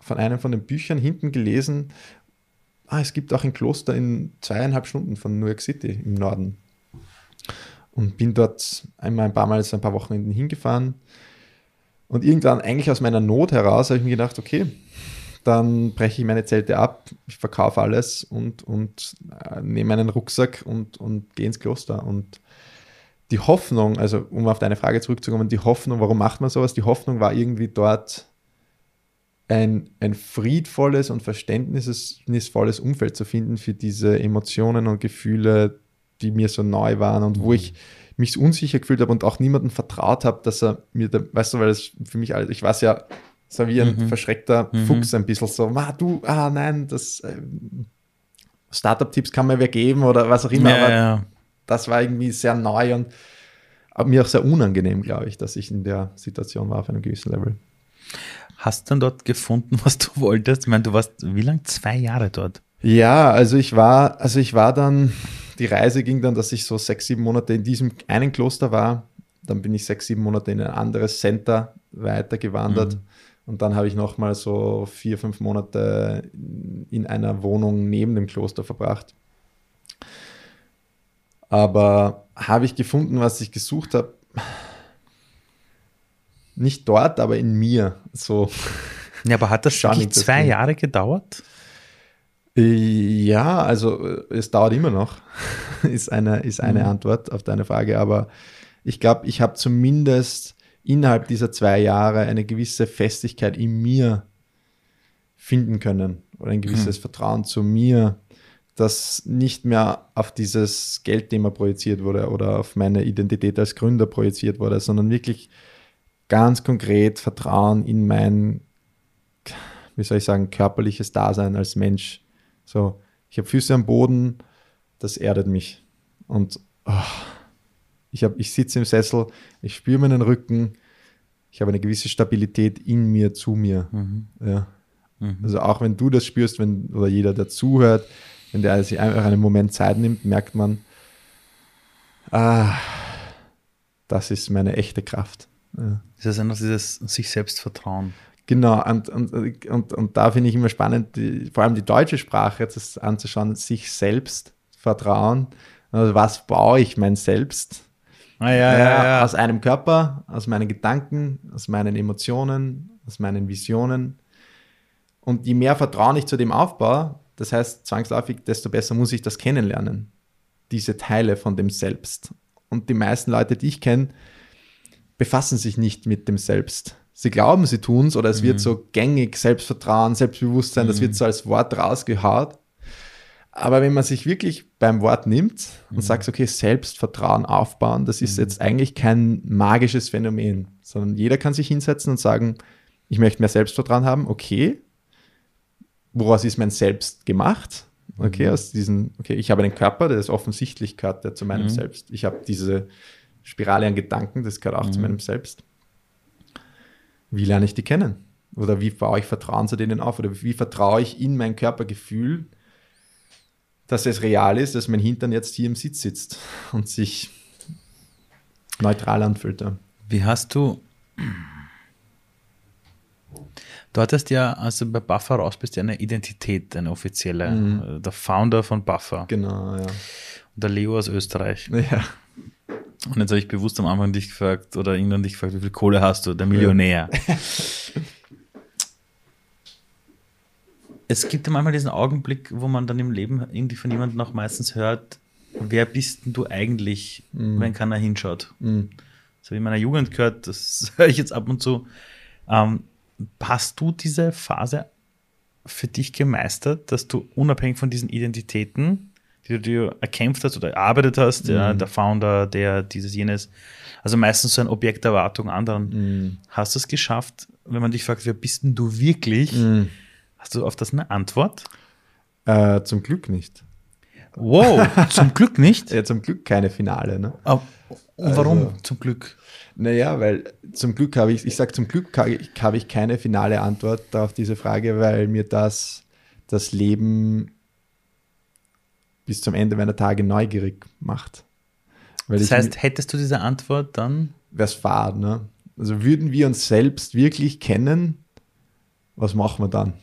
von einem von den Büchern hinten gelesen, ah, es gibt auch ein Kloster in zweieinhalb Stunden von New York City im Norden. Und bin dort einmal ein paar Mal, ein paar Wochenenden hingefahren. Und irgendwann, eigentlich aus meiner Not heraus, habe ich mir gedacht, okay, dann breche ich meine Zelte ab, ich verkaufe alles und, und äh, nehme einen Rucksack und, und gehe ins Kloster. Und die Hoffnung, also um auf deine Frage zurückzukommen, die Hoffnung, warum macht man sowas? Die Hoffnung war irgendwie dort ein, ein friedvolles und verständnisvolles Umfeld zu finden für diese Emotionen und Gefühle, die mir so neu waren und wo ich mich so unsicher gefühlt habe und auch niemandem vertraut habe, dass er mir, da, weißt du, weil das für mich alles, ich weiß ja, so wie ein verschreckter Fuchs ein bisschen so, ah, du, ah nein, das ähm, Startup-Tipps kann mir wer geben oder was auch immer, Ja, aber ja. das war irgendwie sehr neu und mir auch sehr unangenehm, glaube ich, dass ich in der Situation war auf einem gewissen Level. Hast du dann dort gefunden, was du wolltest? Ich meine, du warst wie lang? Zwei Jahre dort. Ja, also ich war, also ich war dann, die Reise ging dann, dass ich so sechs, sieben Monate in diesem einen Kloster war. Dann bin ich sechs, sieben Monate in ein anderes Center weitergewandert. Und dann habe ich nochmal so vier, fünf Monate in einer Wohnung neben dem Kloster verbracht. Aber habe ich gefunden, was ich gesucht habe? Nicht dort, aber in mir. So. Ja, aber hat das Schon zwei. Jahre gedauert? Ja, also äh, es dauert immer noch, ist eine, ist eine Mhm. Antwort auf deine Frage. Aber ich glaube, ich habe zumindest innerhalb dieser zwei Jahre eine gewisse Festigkeit in mir finden können oder ein gewisses Vertrauen zu mir, das nicht mehr auf dieses Geldthema projiziert wurde oder auf meine Identität als Gründer projiziert wurde, sondern wirklich ganz konkret Vertrauen in mein, wie soll ich sagen, körperliches Dasein als Mensch. So, ich habe Füße am Boden, das erdet mich. Und oh, ich, hab, ich sitze im Sessel, ich spüre meinen Rücken, ich habe eine gewisse Stabilität in mir, zu mir. Ja. Also auch wenn du das spürst, wenn, oder jeder, der zuhört, wenn der sich einfach einen Moment Zeit nimmt, merkt man, ah, das ist meine echte Kraft. Ja. Das ist einfach dieses sich selbst vertrauen. Genau, und, und, und, und da finde ich immer spannend, die, vor allem die deutsche Sprache jetzt anzuschauen, sich selbst vertrauen. Also was baue ich mein Selbst? Ah, ja, ja, ja. Aus einem Körper, aus meinen Gedanken, aus meinen Emotionen, aus meinen Visionen. Und je mehr Vertrauen ich zu dem aufbaue, das heißt zwangsläufig, desto besser muss ich das kennenlernen. Diese Teile von dem Selbst. Und die meisten Leute, die ich kenne, befassen sich nicht mit dem Selbst. Sie glauben, sie tun es oder es wird so gängig, Selbstvertrauen, Selbstbewusstsein, das wird so als Wort rausgehaut. Aber wenn man sich wirklich beim Wort nimmt und sagt, okay, Selbstvertrauen aufbauen, das ist jetzt eigentlich kein magisches Phänomen, sondern jeder kann sich hinsetzen und sagen, ich möchte mehr Selbstvertrauen haben, okay. Woraus ist mein Selbst gemacht? Okay, aus diesen, okay, ich habe einen Körper, der ist offensichtlich gehört der zu meinem Selbst. Ich habe diese Spirale an Gedanken, das gehört auch zu meinem Selbst. Wie lerne ich die kennen? Oder wie baue ich Vertrauen zu denen auf? Oder wie vertraue ich in mein Körpergefühl, dass es real ist, dass mein Hintern jetzt hier im Sitz sitzt und sich neutral anfühlt. Wie hast du. Du hattest ja, als du bei Buffer raus bist, ja eine Identität, eine offizielle. Mhm. Der Founder von Buffer. Genau, ja. Und der Leo aus Österreich. Ja, Und jetzt habe ich bewusst am Anfang dich gefragt oder irgendwann dich gefragt, wie viel Kohle hast du? Der Millionär. es gibt ja manchmal diesen Augenblick, wo man dann im Leben irgendwie von jemandem auch meistens hört, wer bist denn du eigentlich, wenn keiner hinschaut? Mhm. So wie in meiner Jugend gehört, das höre ich jetzt ab und zu. Ähm, hast du diese Phase für dich gemeistert, dass du unabhängig von diesen Identitäten, die du erkämpft hast oder erarbeitet hast, ja, der Founder, der dieses, jenes, also meistens so ein Objekt der Erwartung anderen, hast du es geschafft, wenn man dich fragt, wer bist denn du wirklich? Hast du auf das eine Antwort? äh, zum Glück nicht. Wow, zum Glück nicht. Ja, zum Glück keine Finale. Ne? Aber- Und warum Also- zum Glück? Naja, weil zum Glück habe ich, ich sage zum Glück habe ich keine finale Antwort auf diese Frage, weil mir das das Leben bis zum Ende meiner Tage neugierig macht. Weil Das heißt, hättest du diese Antwort dann? wäre es fad, ne? Also würden wir uns selbst wirklich kennen, was machen wir dann?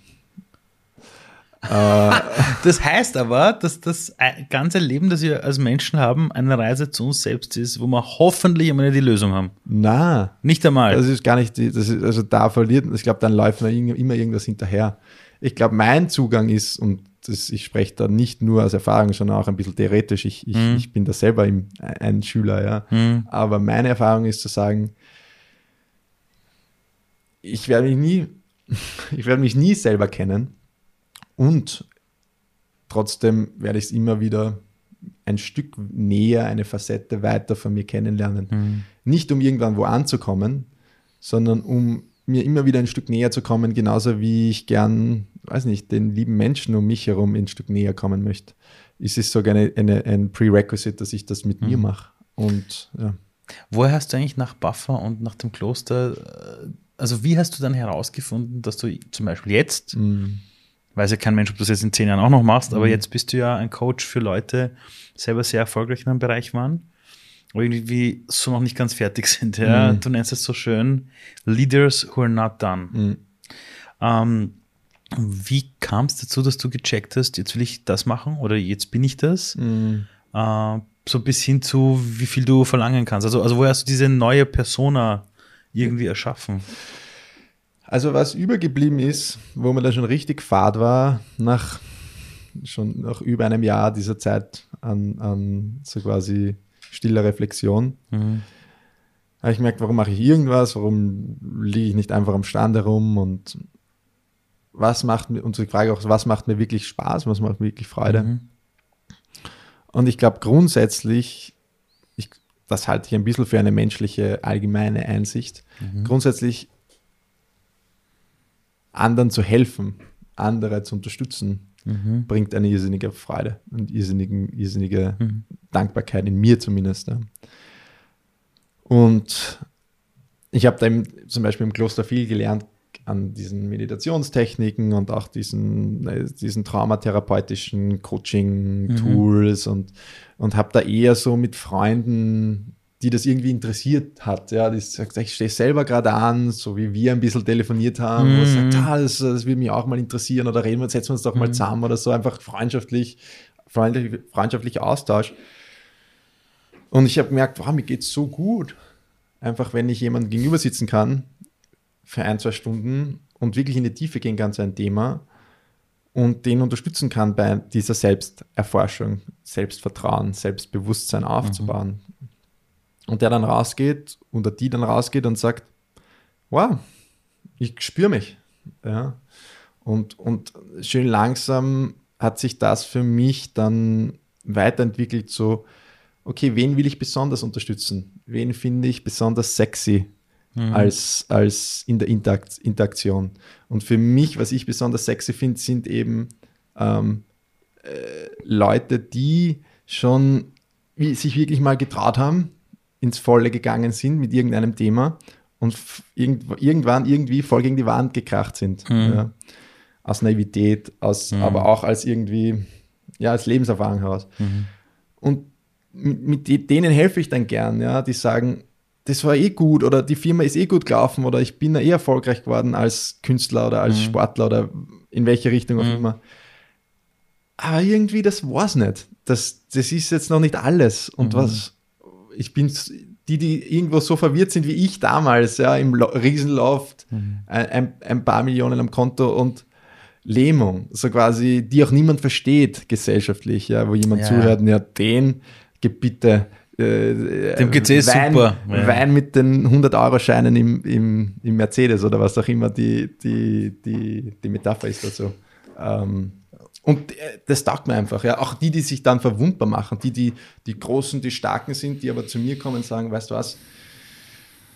Das heißt aber, dass das ganze Leben, das wir als Menschen haben, eine Reise zu uns selbst ist, wo wir hoffentlich einmal die Lösung haben. Na, Nicht einmal. Das ist gar nicht, die, das ist, also da verliert, ich glaube, dann läuft immer irgendwas hinterher. Ich glaube, mein Zugang ist, und das, ich spreche da nicht nur aus Erfahrung, sondern auch ein bisschen theoretisch, ich, ich, ich bin da selber im, ein Schüler, ja. Aber meine Erfahrung ist zu sagen, ich werde mich nie, ich werde mich nie selber kennen und trotzdem werde ich es immer wieder ein Stück näher, eine Facette weiter von mir kennenlernen. Nicht um irgendwann wo anzukommen, sondern um mir immer wieder ein Stück näher zu kommen, genauso wie ich gern, weiß nicht, den lieben Menschen um mich herum ein Stück näher kommen möchte. Es ist sogar eine, eine, ein Prerequisite, dass ich das mit mir mache. Und ja. Woher hast du eigentlich nach Buffer und nach dem Kloster, äh, also wie hast du dann herausgefunden, dass du zum Beispiel jetzt, weiß ja kein Mensch, ob du das jetzt in zehn Jahren auch noch machst, aber jetzt bist du ja ein Coach für Leute, die selber sehr erfolgreich in einem Bereich waren, irgendwie so noch nicht ganz fertig sind. Ja? Du nennst es so schön Leaders who are not done. Ähm, wie kam es dazu, dass du gecheckt hast, jetzt will ich das machen oder jetzt bin ich das? Äh, so bis hin zu, wie viel du verlangen kannst. Also, also woher hast du diese neue Persona irgendwie erschaffen? Also was übergeblieben ist, wo man da schon richtig fad war, nach schon nach über einem Jahr dieser Zeit an, an so quasi stiller Reflexion, habe ich gemerkt, warum mache ich irgendwas, warum liege ich nicht einfach am Stand herum und was macht mir, die Frage auch, was macht mir wirklich Spaß, was macht mir wirklich Freude. Und ich glaube grundsätzlich, ich, das halte ich ein bisschen für eine menschliche allgemeine Einsicht, grundsätzlich anderen zu helfen, andere zu unterstützen, bringt eine irrsinnige Freude und irrsinnigen, irrsinnige Dankbarkeit in mir zumindest. Ja. Und ich habe da im, zum Beispiel im Kloster viel gelernt an diesen Meditationstechniken und auch diesen, äh, diesen traumatherapeutischen Coaching-Tools und, und habe da eher so mit Freunden, die das irgendwie interessiert hat, ja, die sagt, ich stehe selber gerade an, so wie wir ein bisschen telefoniert haben, wo sagt, ah, das, das würde mich auch mal interessieren oder reden wir, setzen wir uns doch mal zusammen oder so, einfach freundschaftlich, freundlich, freundschaftlicher Austausch. Und ich habe gemerkt, wow, mir geht's so gut. Einfach, wenn ich jemandem gegenüber sitzen kann für ein, zwei Stunden und wirklich in die Tiefe gehen kann zu einem Thema und den unterstützen kann bei dieser Selbsterforschung, Selbstvertrauen, Selbstbewusstsein aufzubauen. Und der dann rausgeht oder die dann rausgeht und sagt, wow, ich spüre mich. Ja. Und, und schön langsam hat sich das für mich dann weiterentwickelt, so, okay, wen will ich besonders unterstützen? Wen finde ich besonders sexy mhm. als, als in der Interakt Interaktion? Und für mich, was ich besonders sexy finde, sind eben ähm, äh, Leute, die schon wie, sich wirklich mal getraut haben, ins Volle gegangen sind mit irgendeinem Thema und irgend, irgendwann irgendwie voll gegen die Wand gekracht sind. Mhm. Ja. Aus Naivität, aus, mhm. aber auch als irgendwie, ja, als Lebenserfahrung heraus. Mhm. Und mit, mit, denen helfe ich dann gern, ja, die sagen, das war eh gut oder die Firma ist eh gut gelaufen oder ich bin da eh erfolgreich geworden als Künstler oder als mhm. Sportler oder in welche Richtung auch mhm. immer. Aber irgendwie, das war's nicht. Das, das ist jetzt noch nicht alles. Und mhm. was, ich bin die, die irgendwo so verwirrt sind wie ich damals, ja, im Riesenloft, mhm. ein, ein, paar Millionen am Konto und Lähmung, so quasi, die auch niemand versteht gesellschaftlich, ja, wo jemand ja. zuhört, ja, den gib bitte äh, Dem geht's eh Wein, super. Ja. Wein mit den 100-Euro-Scheinen im, im, im Mercedes oder was auch immer die, die, die, die Metapher ist dazu. Ähm, und äh, das taugt mir einfach. Ja. Auch die, die sich dann verwundbar machen, die, die, die Großen, die Starken sind, die aber zu mir kommen und sagen, weißt du was,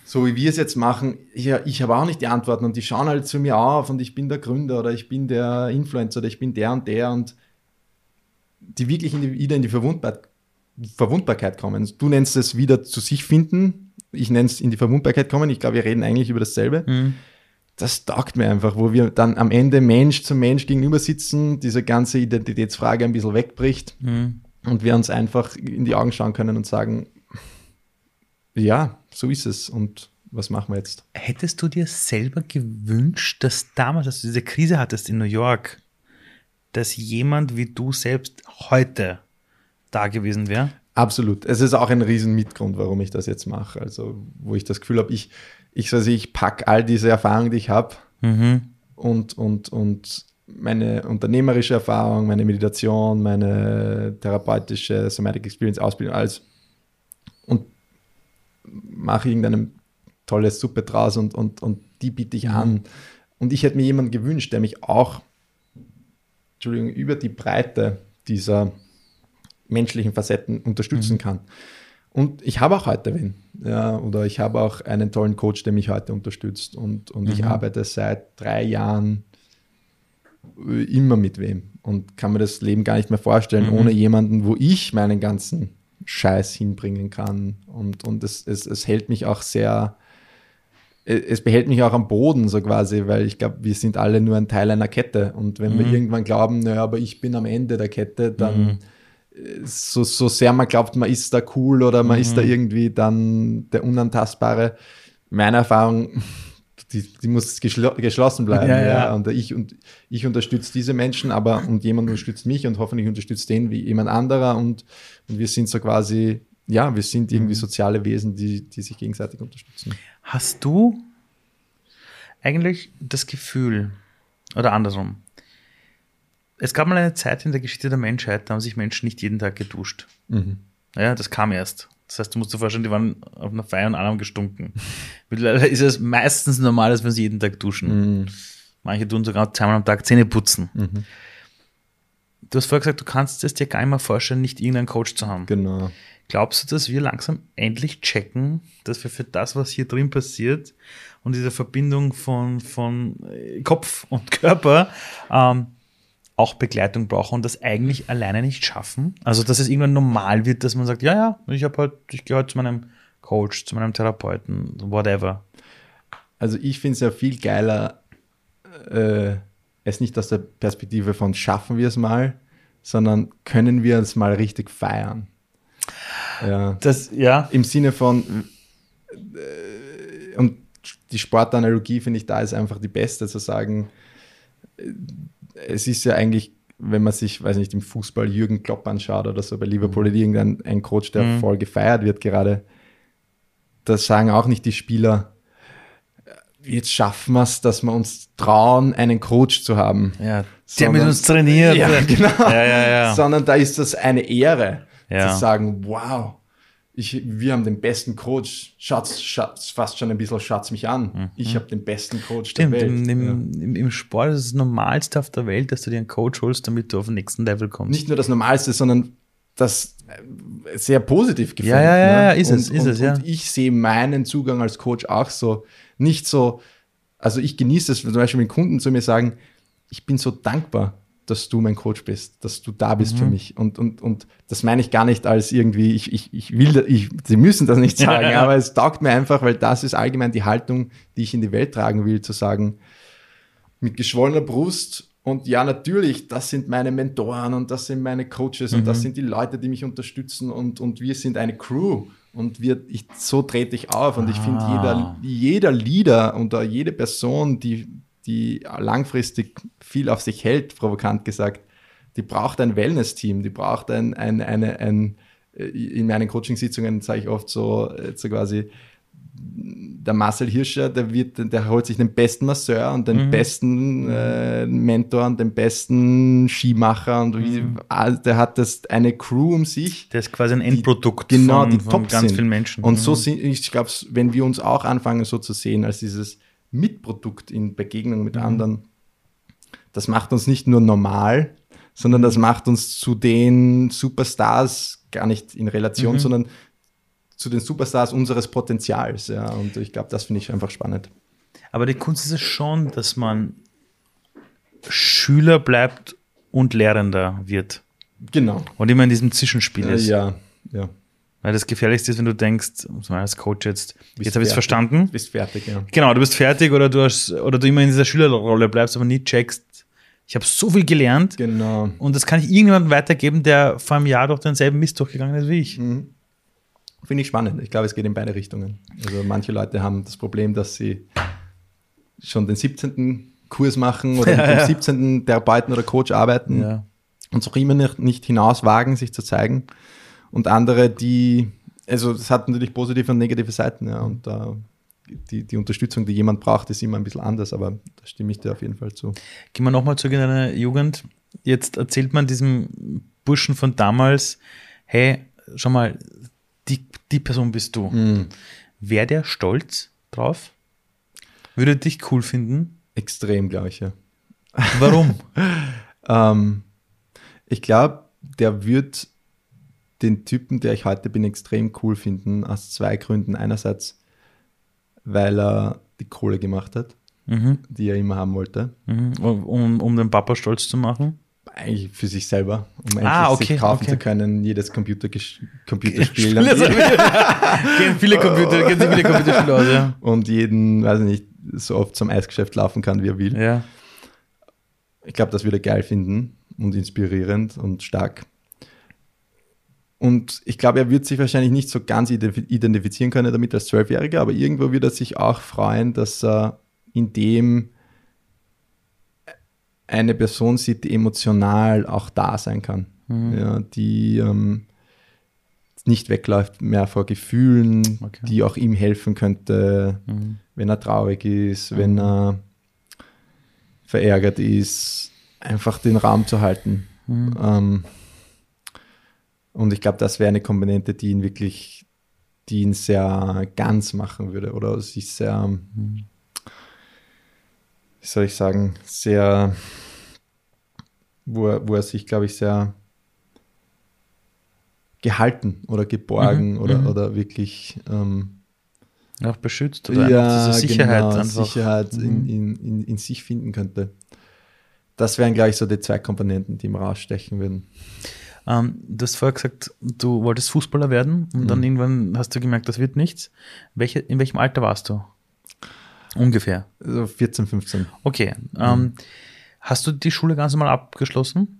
so wie wir es jetzt machen, ja, ich habe auch nicht die Antworten und die schauen halt zu mir auf und ich bin der Gründer oder ich bin der Influencer oder ich bin der und der und die wirklich in die, wieder in die Verwundbar Verwundbarkeit kommen. Du nennst es wieder zu sich finden, ich nenne es in die Verwundbarkeit kommen. Ich glaube, wir reden eigentlich über dasselbe. Mhm das taugt mir einfach, wo wir dann am Ende Mensch zu Mensch gegenüber sitzen, diese ganze Identitätsfrage ein bisschen wegbricht mhm. und wir uns einfach in die Augen schauen können und sagen, ja, so ist es und was machen wir jetzt? Hättest du dir selber gewünscht, dass damals, als du diese Krise hattest in New York, dass jemand wie du selbst heute da gewesen wäre? Absolut. Es ist auch ein riesen Mitgrund, warum ich das jetzt mache. Also, wo ich das Gefühl habe, ich, ich, also ich packe all diese Erfahrungen, die ich habe mhm. und, und, und meine unternehmerische Erfahrung, meine Meditation, meine therapeutische Somatic Experience Ausbildung, alles und mache irgendeine tolle Suppe draus und, und, und die biete ich mhm. an. Und ich hätte mir jemanden gewünscht, der mich auch, Entschuldigung, über die Breite dieser menschlichen Facetten unterstützen mhm. kann. Und ich habe auch heute wen. Ja, oder ich habe auch einen tollen Coach, der mich heute unterstützt. Und, und mhm. ich arbeite seit drei Jahren äh, immer mit wem und kann mir das Leben gar nicht mehr vorstellen, mhm. ohne jemanden, wo ich meinen ganzen Scheiß hinbringen kann. Und, und es, es, es hält mich auch sehr, äh, es behält mich auch am Boden, so quasi, weil ich glaube, wir sind alle nur ein Teil einer Kette. Und wenn mhm. wir irgendwann glauben, naja, aber ich bin am Ende der Kette, dann mhm so, so sehr man glaubt, man ist da cool oder man mhm. ist da mhm. irgendwie dann der Unantastbare. Meine Erfahrung, die, die muss geschl geschlossen bleiben. Ja, ja. ja, Und ich, und ich unterstütze diese Menschen, aber und jemand unterstützt mich und hoffentlich unterstützt den wie jemand anderer. Und, und wir sind so quasi, ja, wir sind irgendwie mhm. soziale Wesen, die, die sich gegenseitig unterstützen. Hast du eigentlich das Gefühl, oder andersrum, es gab mal eine Zeit in der Geschichte der Menschheit, da haben sich Menschen nicht jeden Tag geduscht. Mhm. Ja, das kam erst. Das heißt, du musst dir vorstellen, die waren auf einer Feier und alle haben gestunken. Mittlerweile ist es meistens normal, dass wir uns jeden Tag duschen. Mhm. Manche tun sogar zweimal am Tag Zähne putzen. Mhm. Du hast vorher gesagt, du kannst es dir gar nicht mehr vorstellen, nicht irgendeinen Coach zu haben. Genau. Glaubst du, dass wir langsam endlich checken, dass wir für das, was hier drin passiert und diese Verbindung von, von Kopf und Körper, ähm, auch Begleitung brauchen und das eigentlich alleine nicht schaffen. Also, dass es irgendwann normal wird, dass man sagt, ja, ja, ich habe halt, ich gehe halt zu meinem Coach, zu meinem Therapeuten, whatever. Also ich finde es ja viel geiler, äh, es nicht aus der Perspektive von schaffen wir es mal, sondern können wir es mal richtig feiern. Ja. Das, ja. Im Sinne von, äh, und die Sportanalogie finde ich da ist einfach die beste, zu sagen, es ist ja eigentlich, wenn man sich, weiß nicht, im Fußball Jürgen Klopp anschaut oder so bei Liverpool, mhm. irgendein ein Coach, der mhm. voll gefeiert wird gerade, das sagen auch nicht die Spieler, jetzt schaffen wir es, dass wir uns trauen, einen Coach zu haben. Ja, der mit uns trainiert. Ja, genau. Ja, ja, ja. Sondern da ist das eine Ehre, zu sagen, wow, ich, wir haben den besten Coach, Schatz, Schatz, fast schon ein bisschen Schatz mich an. Mhm. Ich habe den besten Coach Stimmt, der Welt. Im, im, ja. im, im Sport ist es das Normalste auf der Welt, dass du dir einen Coach holst, damit du auf den nächsten Level kommst. Nicht nur das Normalste, sondern das äh, sehr positiv gefällt. Ja, ja, ja, ja ist und, es, ist und, es, ja. Und ich sehe meinen Zugang als Coach auch so, nicht so, also ich genieße es, zum Beispiel wenn Kunden zu mir sagen, ich bin so dankbar, dass du mein Coach bist, dass du da bist mhm. für mich. Und, und, und das meine ich gar nicht als irgendwie, ich, ich, ich will, ich, sie müssen das nicht sagen, ja, ja. aber es taugt mir einfach, weil das ist allgemein die Haltung, die ich in die Welt tragen will, zu sagen, mit geschwollener Brust und ja, natürlich, das sind meine Mentoren und das sind meine Coaches mhm. und das mhm. sind die Leute, die mich unterstützen und, und wir sind eine Crew. Und wir, ich, so trete ich auf. Und ah. ich finde, jeder, jeder Leader oder jede Person, die, die langfristig viel auf sich hält, provokant gesagt, die braucht ein Wellness-Team, die braucht ein, ein, eine, ein, äh, in meinen Coaching-Sitzungen sage ich oft so, äh, so quasi, der Marcel Hirscher, der, wird, der holt sich den besten Masseur und den mhm. besten äh, Mentor und den besten Skimacher und wie, mhm. der hat das eine Crew um sich. Der ist quasi ein Endprodukt die, genau, von, die von ganz sind. vielen Menschen. Und mhm. so sind, ich glaube, wenn wir uns auch anfangen so zu sehen als dieses Mitprodukt in Begegnung mit mhm. anderen, das macht uns nicht nur normal, sondern das macht uns zu den Superstars gar nicht in Relation, mhm. sondern zu den Superstars unseres Potenzials. Ja, und ich glaube, das finde ich einfach spannend. Aber die Kunst ist es schon, dass man Schüler bleibt und Lehrender wird. Genau. Und immer in diesem Zwischenspiel ist. Äh, ja, ja. Weil das Gefährlichste ist, wenn du denkst, als Coach jetzt, bist jetzt habe ich es verstanden. Du bist fertig, ja. Genau, du bist fertig oder du hast, oder du immer in dieser Schülerrolle bleibst, aber nie checkst, ich habe so viel gelernt. Genau. Und das kann ich irgendjemandem weitergeben, der vor einem Jahr durch denselben Mist durchgegangen ist wie ich. Mhm. Finde ich spannend. Ich glaube, es geht in beide Richtungen. Also manche Leute haben das Problem, dass sie schon den 17. Kurs machen oder ja, mit dem 17. Therapeuten oder Coach arbeiten ja. und sich immer nicht, nicht hinaus wagen, sich zu zeigen. Und andere, die, also das hat natürlich positive und negative Seiten, ja. Und uh, die, die Unterstützung, die jemand braucht, ist immer ein bisschen anders, aber da stimme ich dir auf jeden Fall zu. Gehen wir nochmal zurück in deine Jugend. Jetzt erzählt man diesem Burschen von damals, hey, schau mal, die, die Person bist du. Mhm. Wäre der stolz drauf? Würde dich cool finden? Extrem, glaube ich, ja. Warum? ähm, ich glaube, der wird den Typen, der ich heute bin, extrem cool finden, aus zwei Gründen. Einerseits, weil er die Kohle gemacht hat, mhm. die er immer haben wollte. Mhm. Um, um den Papa stolz zu machen? eigentlich für sich selber, um ah, okay, sich kaufen okay. zu können, jedes Computer Computerspiel. gehen viele Computer, gehen viele Computerspiele aus, ja. Und jeden, weiß ich nicht, so oft zum Eisgeschäft laufen kann, wie er will. Ja. Ich glaube, das würde er geil finden und inspirierend und stark. Und ich glaube, er wird sich wahrscheinlich nicht so ganz identifizieren können damit als Zwölfjähriger, aber irgendwo wird er sich auch freuen, dass er in dem eine Person sieht, die emotional auch da sein kann. Mhm. Ja, die ähm, nicht wegläuft mehr vor Gefühlen, okay. die auch ihm helfen könnte, mhm. wenn er traurig ist, mhm. wenn er verärgert ist, einfach den Raum zu halten. Mhm. Ähm, und ich glaube, das wäre eine Komponente, die ihn wirklich, die ihn sehr ganz machen würde oder sich sehr mhm wie soll ich sagen, sehr, wo er, wo er sich, glaube ich, sehr gehalten oder geborgen mhm, oder, mhm. oder wirklich ähm, auch beschützt oder ja, diese Sicherheit, genau, einfach. Sicherheit mhm. in, in, in, in, sich finden könnte. Das wären, glaube ich, so die zwei Komponenten, die ihm rausstechen würden. Ähm, du hast vorher gesagt, du wolltest Fußballer werden und dann mhm. irgendwann hast du gemerkt, das wird nichts. Welche, in welchem Alter warst du? Ungefähr. So 14, 15. Okay. Mhm. Ähm, hast du die Schule ganz normal abgeschlossen?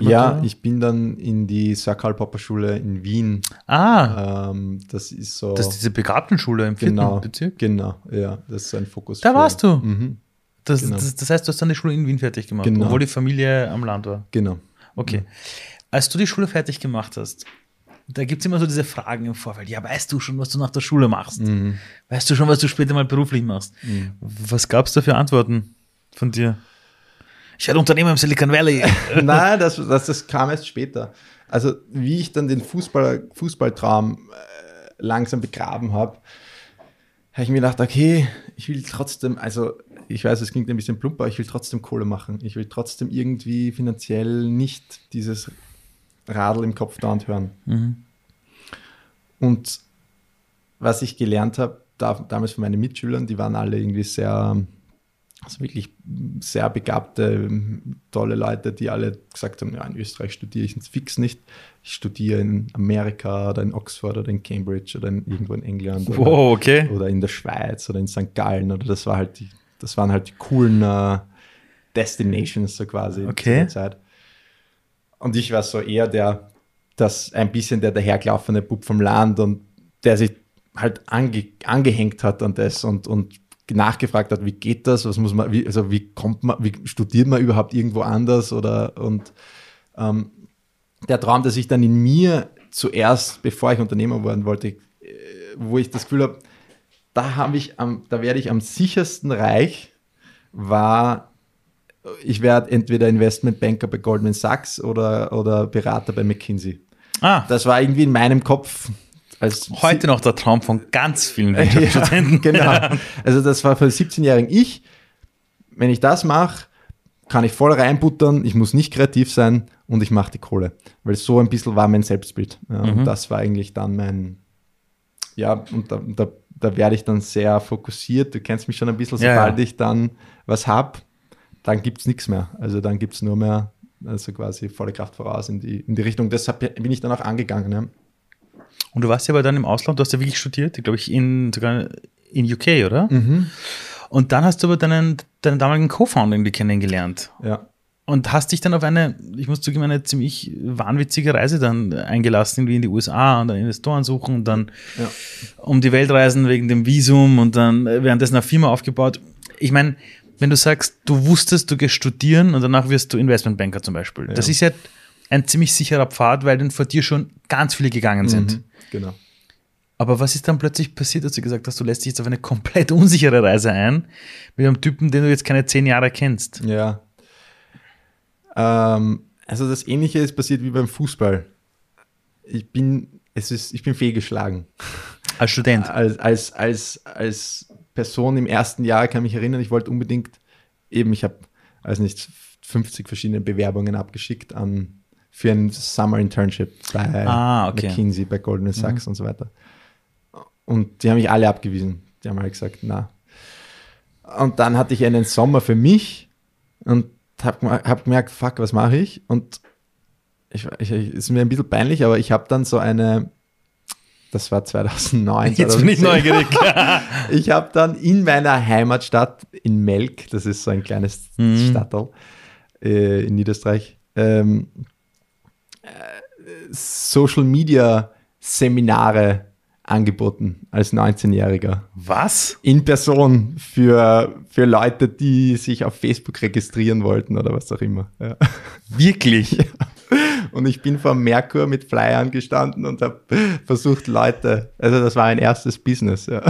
Ja, ich bin dann in die Sir Karl Popper Schule in Wien. Ah. Ähm, das ist so. Das ist diese Begabtenschule im vierten genau, Bezirk? Genau, ja, das ist ein Fokus. Da warst du. Mhm, das, genau. das, das, heißt, du hast dann die Schule in Wien fertig gemacht, genau. obwohl die Familie am Land war. Genau. Okay. Mhm. Als du die Schule fertig gemacht hast, da gibt es immer so diese Fragen im Vorfeld. Ja, weißt du schon, was du nach der Schule machst? Mhm. Weißt du schon, was du später mal beruflich machst? Mhm. Was gab es da für Antworten von dir? Ich werde Unternehmer im Silicon Valley. Nein, das, das, das kam erst später. Also, wie ich dann den Fußball, Fußballtraum langsam begraben habe, habe ich mir gedacht, okay, ich will trotzdem, also ich weiß, es klingt ein bisschen plump, aber ich will trotzdem Kohle machen. Ich will trotzdem irgendwie finanziell nicht dieses Radl im Kopf dauernd hören. Mhm. Und was ich gelernt habe, da, damals von meinen Mitschülern, die waren alle irgendwie sehr, also wirklich sehr begabte, tolle Leute, die alle gesagt haben, ja, in Österreich studiere ich fix nicht. Ich studiere in Amerika oder in Oxford oder in Cambridge oder in, irgendwo in England wow, oder, okay. oder in der Schweiz oder in St. Gallen oder das war halt die, das waren halt die coolen uh, Destinations so quasi okay. zu der Zeit. Und ich war so eher der, das ein bisschen der dahergelaufene Bub vom Land und der sich halt ange, angehängt hat an das und, und nachgefragt hat, wie geht das, was muss man, wie, also wie kommt man, wie studiert man überhaupt irgendwo anders? Oder und ähm, der Traum, der sich dann in mir zuerst, bevor ich Unternehmer werden wollte, äh, wo ich das Gefühl habe, da habe ich am, da werde ich am sichersten reich, war, ich werde entweder Investmentbanker bei Goldman Sachs oder, oder Berater bei McKinsey. Ah. Das war irgendwie in meinem Kopf als Heute noch der Traum von ganz vielen Wirtschaftsstudenten. Ja, genau. Also das war für 17-jährigen ich. Wenn ich das mache, kann ich voll reinbuttern, ich muss nicht kreativ sein und ich mache die Kohle. Weil so ein bisschen war mein Selbstbild. Ja, mhm. Und das war eigentlich dann mein, ja, und da, da, da, werde ich dann sehr fokussiert. Du kennst mich schon ein bisschen, sobald ich dann was habe, dann gibt es nichts mehr. Also dann gibt es nur mehr, also quasi volle Kraft voraus in die, in die Richtung. Deshalb bin ich dann auch angegangen. Ja. Und du warst ja aber dann im Ausland, du hast ja wirklich studiert, glaube ich, in, sogar in UK, oder? Mhm. Und dann hast du aber deinen, deinen damaligen Co-Founder kennengelernt. Ja. Und hast dich dann auf eine, ich muss zugeben, eine ziemlich wahnwitzige Reise dann eingelassen, irgendwie in die USA und dann Investoren suchen und dann ja. um die Welt reisen wegen dem Visum und dann währenddessen eine Firma aufgebaut. Ich meine, wenn du sagst, du wusstest, du gehst studieren und danach wirst du Investmentbanker zum Beispiel. Ja. Das ist ja ein ziemlich sicherer Pfad, weil dann vor dir schon ganz viele gegangen sind. Mhm, genau. Aber was ist dann plötzlich passiert, dass du gesagt hast, du lässt dich jetzt auf eine komplett unsichere Reise ein mit einem Typen, den du jetzt keine zehn Jahre kennst? Ja. Ähm, also das Ähnliche ist passiert wie beim Fußball. Ich bin, es ist, ich bin fehlgeschlagen. Als Student? Als, als, als, als Person im ersten Jahr kann ich mich erinnern, ich wollte unbedingt eben, ich habe, also nicht, 50 verschiedene Bewerbungen abgeschickt an für ein Summer Internship bei ah, okay. McKinsey, bei Goldman Sachs mhm. und so weiter. Und die haben mich alle abgewiesen. Die haben halt gesagt, na. Und dann hatte ich einen Sommer für mich und habe hab gemerkt, fuck, was mache ich? Und ich, ich, ist mir ein bisschen peinlich, aber ich habe dann so eine, das war 2009. Jetzt bin ich neugierig. ich habe dann in meiner Heimatstadt in Melk, das ist so ein kleines mhm. Stadtteil äh, in Niederösterreich, ähm, Social Media Seminare angeboten als 19-Jähriger. Was? In Person für, für Leute, die sich auf Facebook registrieren wollten oder was auch immer. Ja. Wirklich? Ja. Und ich bin vor Merkur mit Flyern gestanden und habe versucht, Leute, also das war ein erstes Business. Ja.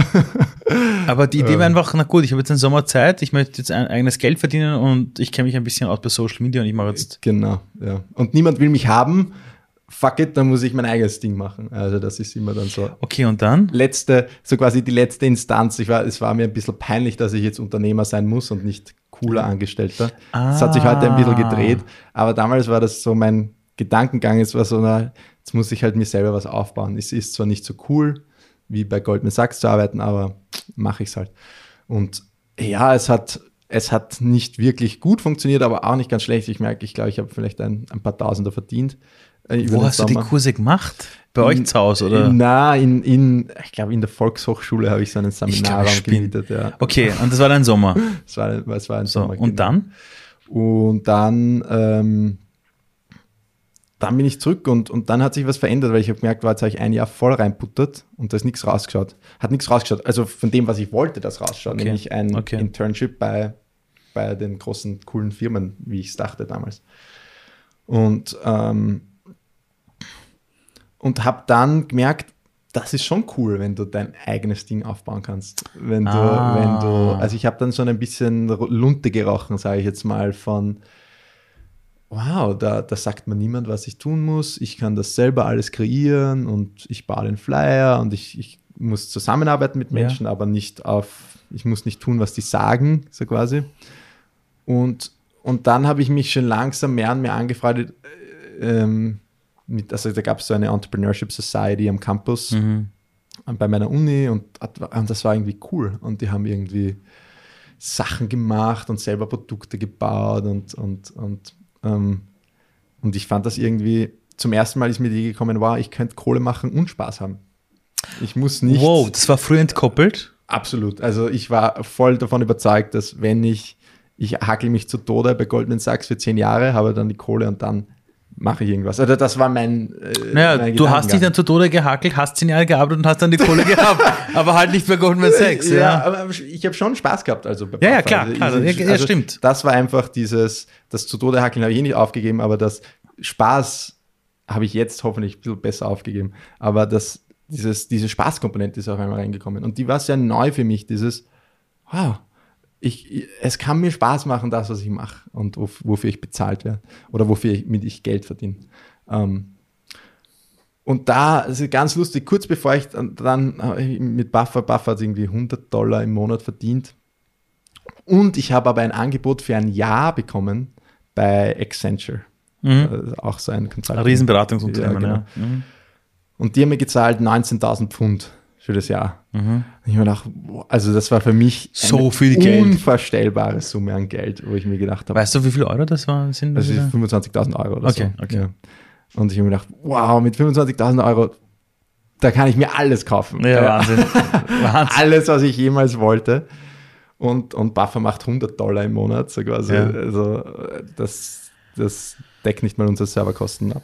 Aber die Idee war einfach, na gut, ich habe jetzt eine Sommerzeit, ich möchte jetzt ein eigenes Geld verdienen und ich kenne mich ein bisschen aus bei Social Media und ich mache jetzt. Genau, ja. Und niemand will mich haben fuck it, dann muss ich mein eigenes Ding machen. Also das ist immer dann so. Okay, und dann? Letzte, so quasi die letzte Instanz. Ich war, es war mir ein bisschen peinlich, dass ich jetzt Unternehmer sein muss und nicht cooler Angestellter. Ah. Das hat sich heute ein bisschen gedreht. Aber damals war das so mein Gedankengang. Es war so, na, jetzt muss ich halt mir selber was aufbauen. Es ist zwar nicht so cool, wie bei Goldman Sachs zu arbeiten, aber mache ich es halt. Und ja, es hat, es hat nicht wirklich gut funktioniert, aber auch nicht ganz schlecht. Ich merke, ich glaube, ich habe vielleicht ein, ein paar Tausender verdient. Äh, Wo hast Sommer. du die Kurse gemacht? Bei in, euch zu Hause, oder? Na, in, in ich glaube, in der Volkshochschule habe ich so einen Seminarraum gemietet. Ja. Okay, und das war dein Sommer? das, war, das war ein so, Sommer. Und genau. dann? Und dann, ähm, dann bin ich zurück und, und dann hat sich was verändert, weil ich habe gemerkt, war, jetzt habe ich ein Jahr voll reinputtert und da ist nichts rausgeschaut. Hat nichts rausgeschaut. Also von dem, was ich wollte, das rausschaut, okay. nämlich ein okay. Internship bei, bei den großen, coolen Firmen, wie ich es dachte damals. Und ähm, und habe dann gemerkt, das ist schon cool, wenn du dein eigenes Ding aufbauen kannst. Wenn du, ah. wenn du, also ich habe dann schon ein bisschen Lunte gerochen, sage ich jetzt mal, von wow, da, da sagt mir niemand, was ich tun muss. Ich kann das selber alles kreieren und ich baue den Flyer und ich, ich muss zusammenarbeiten mit Menschen, ja. aber nicht auf, ich muss nicht tun, was die sagen, so quasi. Und, und dann habe ich mich schon langsam mehr und mehr angefreundet. Äh, ähm, mit, also da gab es so eine Entrepreneurship Society am Campus mhm. bei meiner Uni und, und das war irgendwie cool. Und die haben irgendwie Sachen gemacht und selber Produkte gebaut und, und, und, ähm, und ich fand das irgendwie, zum ersten Mal ist mir die Idee gekommen, wow, ich könnte Kohle machen und Spaß haben. Ich muss nicht. Wow, das war früh entkoppelt? Absolut. Also ich war voll davon überzeugt, dass wenn ich, ich hackel mich zu Tode bei Goldman Sachs für zehn Jahre, habe dann die Kohle und dann mache ich irgendwas. Also das war mein. Äh, naja, du hast dich dann zu Tode gehackelt, hast zehn Jahre gearbeitet und hast dann die Kohle gehabt, aber halt nicht bei Goldman Sachs. Ja, ja. aber ich habe schon Spaß gehabt. Also ja, ja, klar, also, klar also, ja, stimmt. Das war einfach dieses, das zu Tode hackeln habe ich eh nicht aufgegeben, aber das Spaß habe ich jetzt hoffentlich ein bisschen besser aufgegeben. Aber das, dieses, diese Spaßkomponente ist auch einmal reingekommen. Und die war sehr neu für mich, dieses, wow, ich, es kann mir Spaß machen, das, was ich mache und wofür ich bezahlt werde oder wofür ich, mit ich Geld verdiene. Ähm, und da, also ganz lustig, kurz bevor ich dann, dann mit Buffer, Buffer hat irgendwie 100 Dollar im Monat verdient. Und ich habe aber ein Angebot für ein Jahr bekommen bei Accenture. Mhm. Auch so ein Consulting. Ein Riesenberatungsunternehmen, ja. Genau. ja. Mhm. Und die haben mir gezahlt 19.000 Pfund für das Jahr. Mhm. Ich mir gedacht, also das war für mich so viel Geld. unvorstellbare Summe an Geld, wo ich mir gedacht habe. Weißt du, wie viele Euro das war, sind? Das, ist 25.000 Euro oder okay, so. Okay. Ja. Und ich habe mir gedacht, wow, mit 25.000 Euro, da kann ich mir alles kaufen. Ja, Wahnsinn. Wahnsinn. alles, was ich jemals wollte. Und, und Buffer macht 100 Dollar im Monat. So quasi. Ja. Also das, das deckt nicht mal unsere Serverkosten ab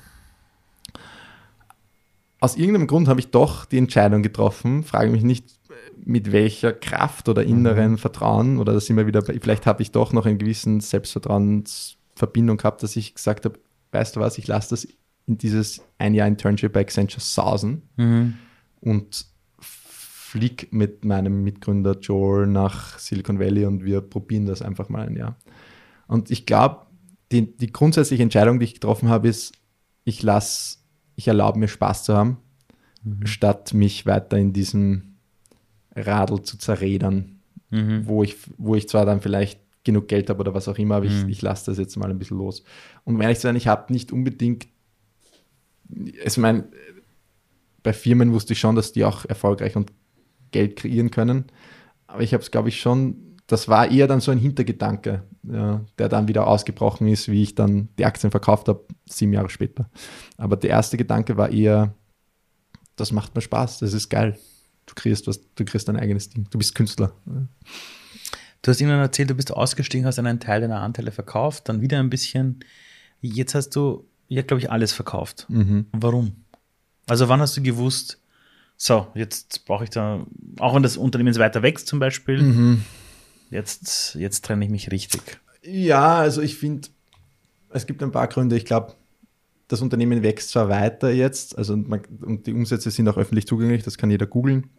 aus irgendeinem Grund habe ich doch die Entscheidung getroffen, frage mich nicht, mit welcher Kraft oder inneren mhm. Vertrauen, oder das wir wieder, vielleicht habe ich doch noch einen gewissen Selbstvertrauensverbindung gehabt, dass ich gesagt habe, weißt du was, ich lasse das in dieses ein Jahr Internship bei Accenture sausen mhm. und fliege mit meinem Mitgründer Joel nach Silicon Valley und wir probieren das einfach mal ein Jahr. Und ich glaube, die, die grundsätzliche Entscheidung, die ich getroffen habe, ist, ich lasse ich erlaube mir Spaß zu haben, mhm. statt mich weiter in diesem Radl zu zerredern, mhm. wo, ich, wo ich zwar dann vielleicht genug Geld habe oder was auch immer, aber mhm. ich, ich lasse das jetzt mal ein bisschen los. Und um ehrlich zu sein, ich habe nicht unbedingt, ich meine, bei Firmen wusste ich schon, dass die auch erfolgreich und Geld kreieren können, aber ich habe es, glaube ich, schon das war eher dann so ein Hintergedanke, ja, der dann wieder ausgebrochen ist, wie ich dann die Aktien verkauft habe, sieben Jahre später. Aber der erste Gedanke war eher, das macht mir Spaß, das ist geil. Du kriegst was, du kriegst dein eigenes Ding. Du bist Künstler. Du hast irgendwann erzählt, du bist ausgestiegen, hast einen Teil deiner Anteile verkauft, dann wieder ein bisschen. Jetzt hast du, ja, glaube ich, alles verkauft. Mhm. Warum? Also wann hast du gewusst, so, jetzt brauche ich da, auch wenn das Unternehmen weiter wächst zum Beispiel, mhm jetzt, jetzt trenne ich mich richtig. Ja, also ich finde, es gibt ein paar Gründe. Ich glaube, das Unternehmen wächst zwar weiter jetzt, also man, und die Umsätze sind auch öffentlich zugänglich, das kann jeder googeln.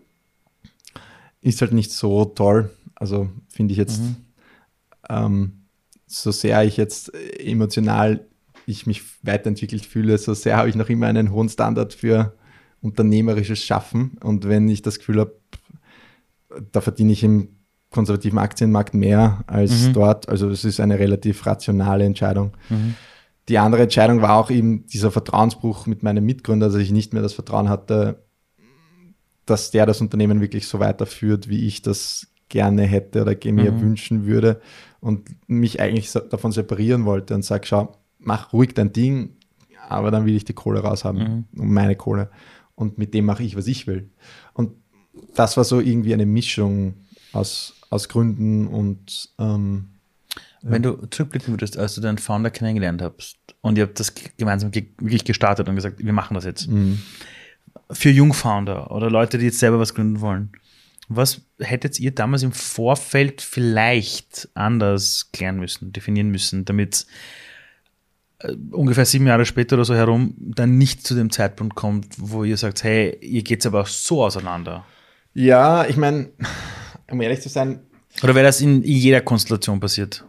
Ist halt nicht so toll. Also finde ich jetzt, mhm. ähm, so sehr ich jetzt emotional ich mich weiterentwickelt fühle, so sehr habe ich noch immer einen hohen Standard für unternehmerisches Schaffen. Und wenn ich das Gefühl habe, da verdiene ich im konservativen Aktienmarkt mehr als mhm. dort. Also es ist eine relativ rationale Entscheidung. Mhm. Die andere Entscheidung war auch eben dieser Vertrauensbruch mit meinem Mitgründer, dass ich nicht mehr das Vertrauen hatte, dass der das Unternehmen wirklich so weiterführt, wie ich das gerne hätte oder mir mhm. wünschen würde und mich eigentlich davon separieren wollte und sage, schau, mach ruhig dein Ding, aber dann will ich die Kohle raushaben, mhm. meine Kohle. Und mit dem mache ich, was ich will. Und das war so irgendwie eine Mischung aus aus Gründen und ähm, wenn ja. du zurückblicken würdest, als du deinen Founder kennengelernt hast und ihr habt das gemeinsam wirklich gestartet und gesagt, wir machen das jetzt. Mhm. Für Jungfounder oder Leute, die jetzt selber was gründen wollen, was hättet ihr damals im Vorfeld vielleicht anders klären müssen, definieren müssen, damit äh, ungefähr sieben Jahre später oder so herum dann nicht zu dem Zeitpunkt kommt, wo ihr sagt, hey, ihr geht aber so auseinander? Ja, ich meine, um ehrlich zu sein. Oder wäre das in jeder Konstellation passiert?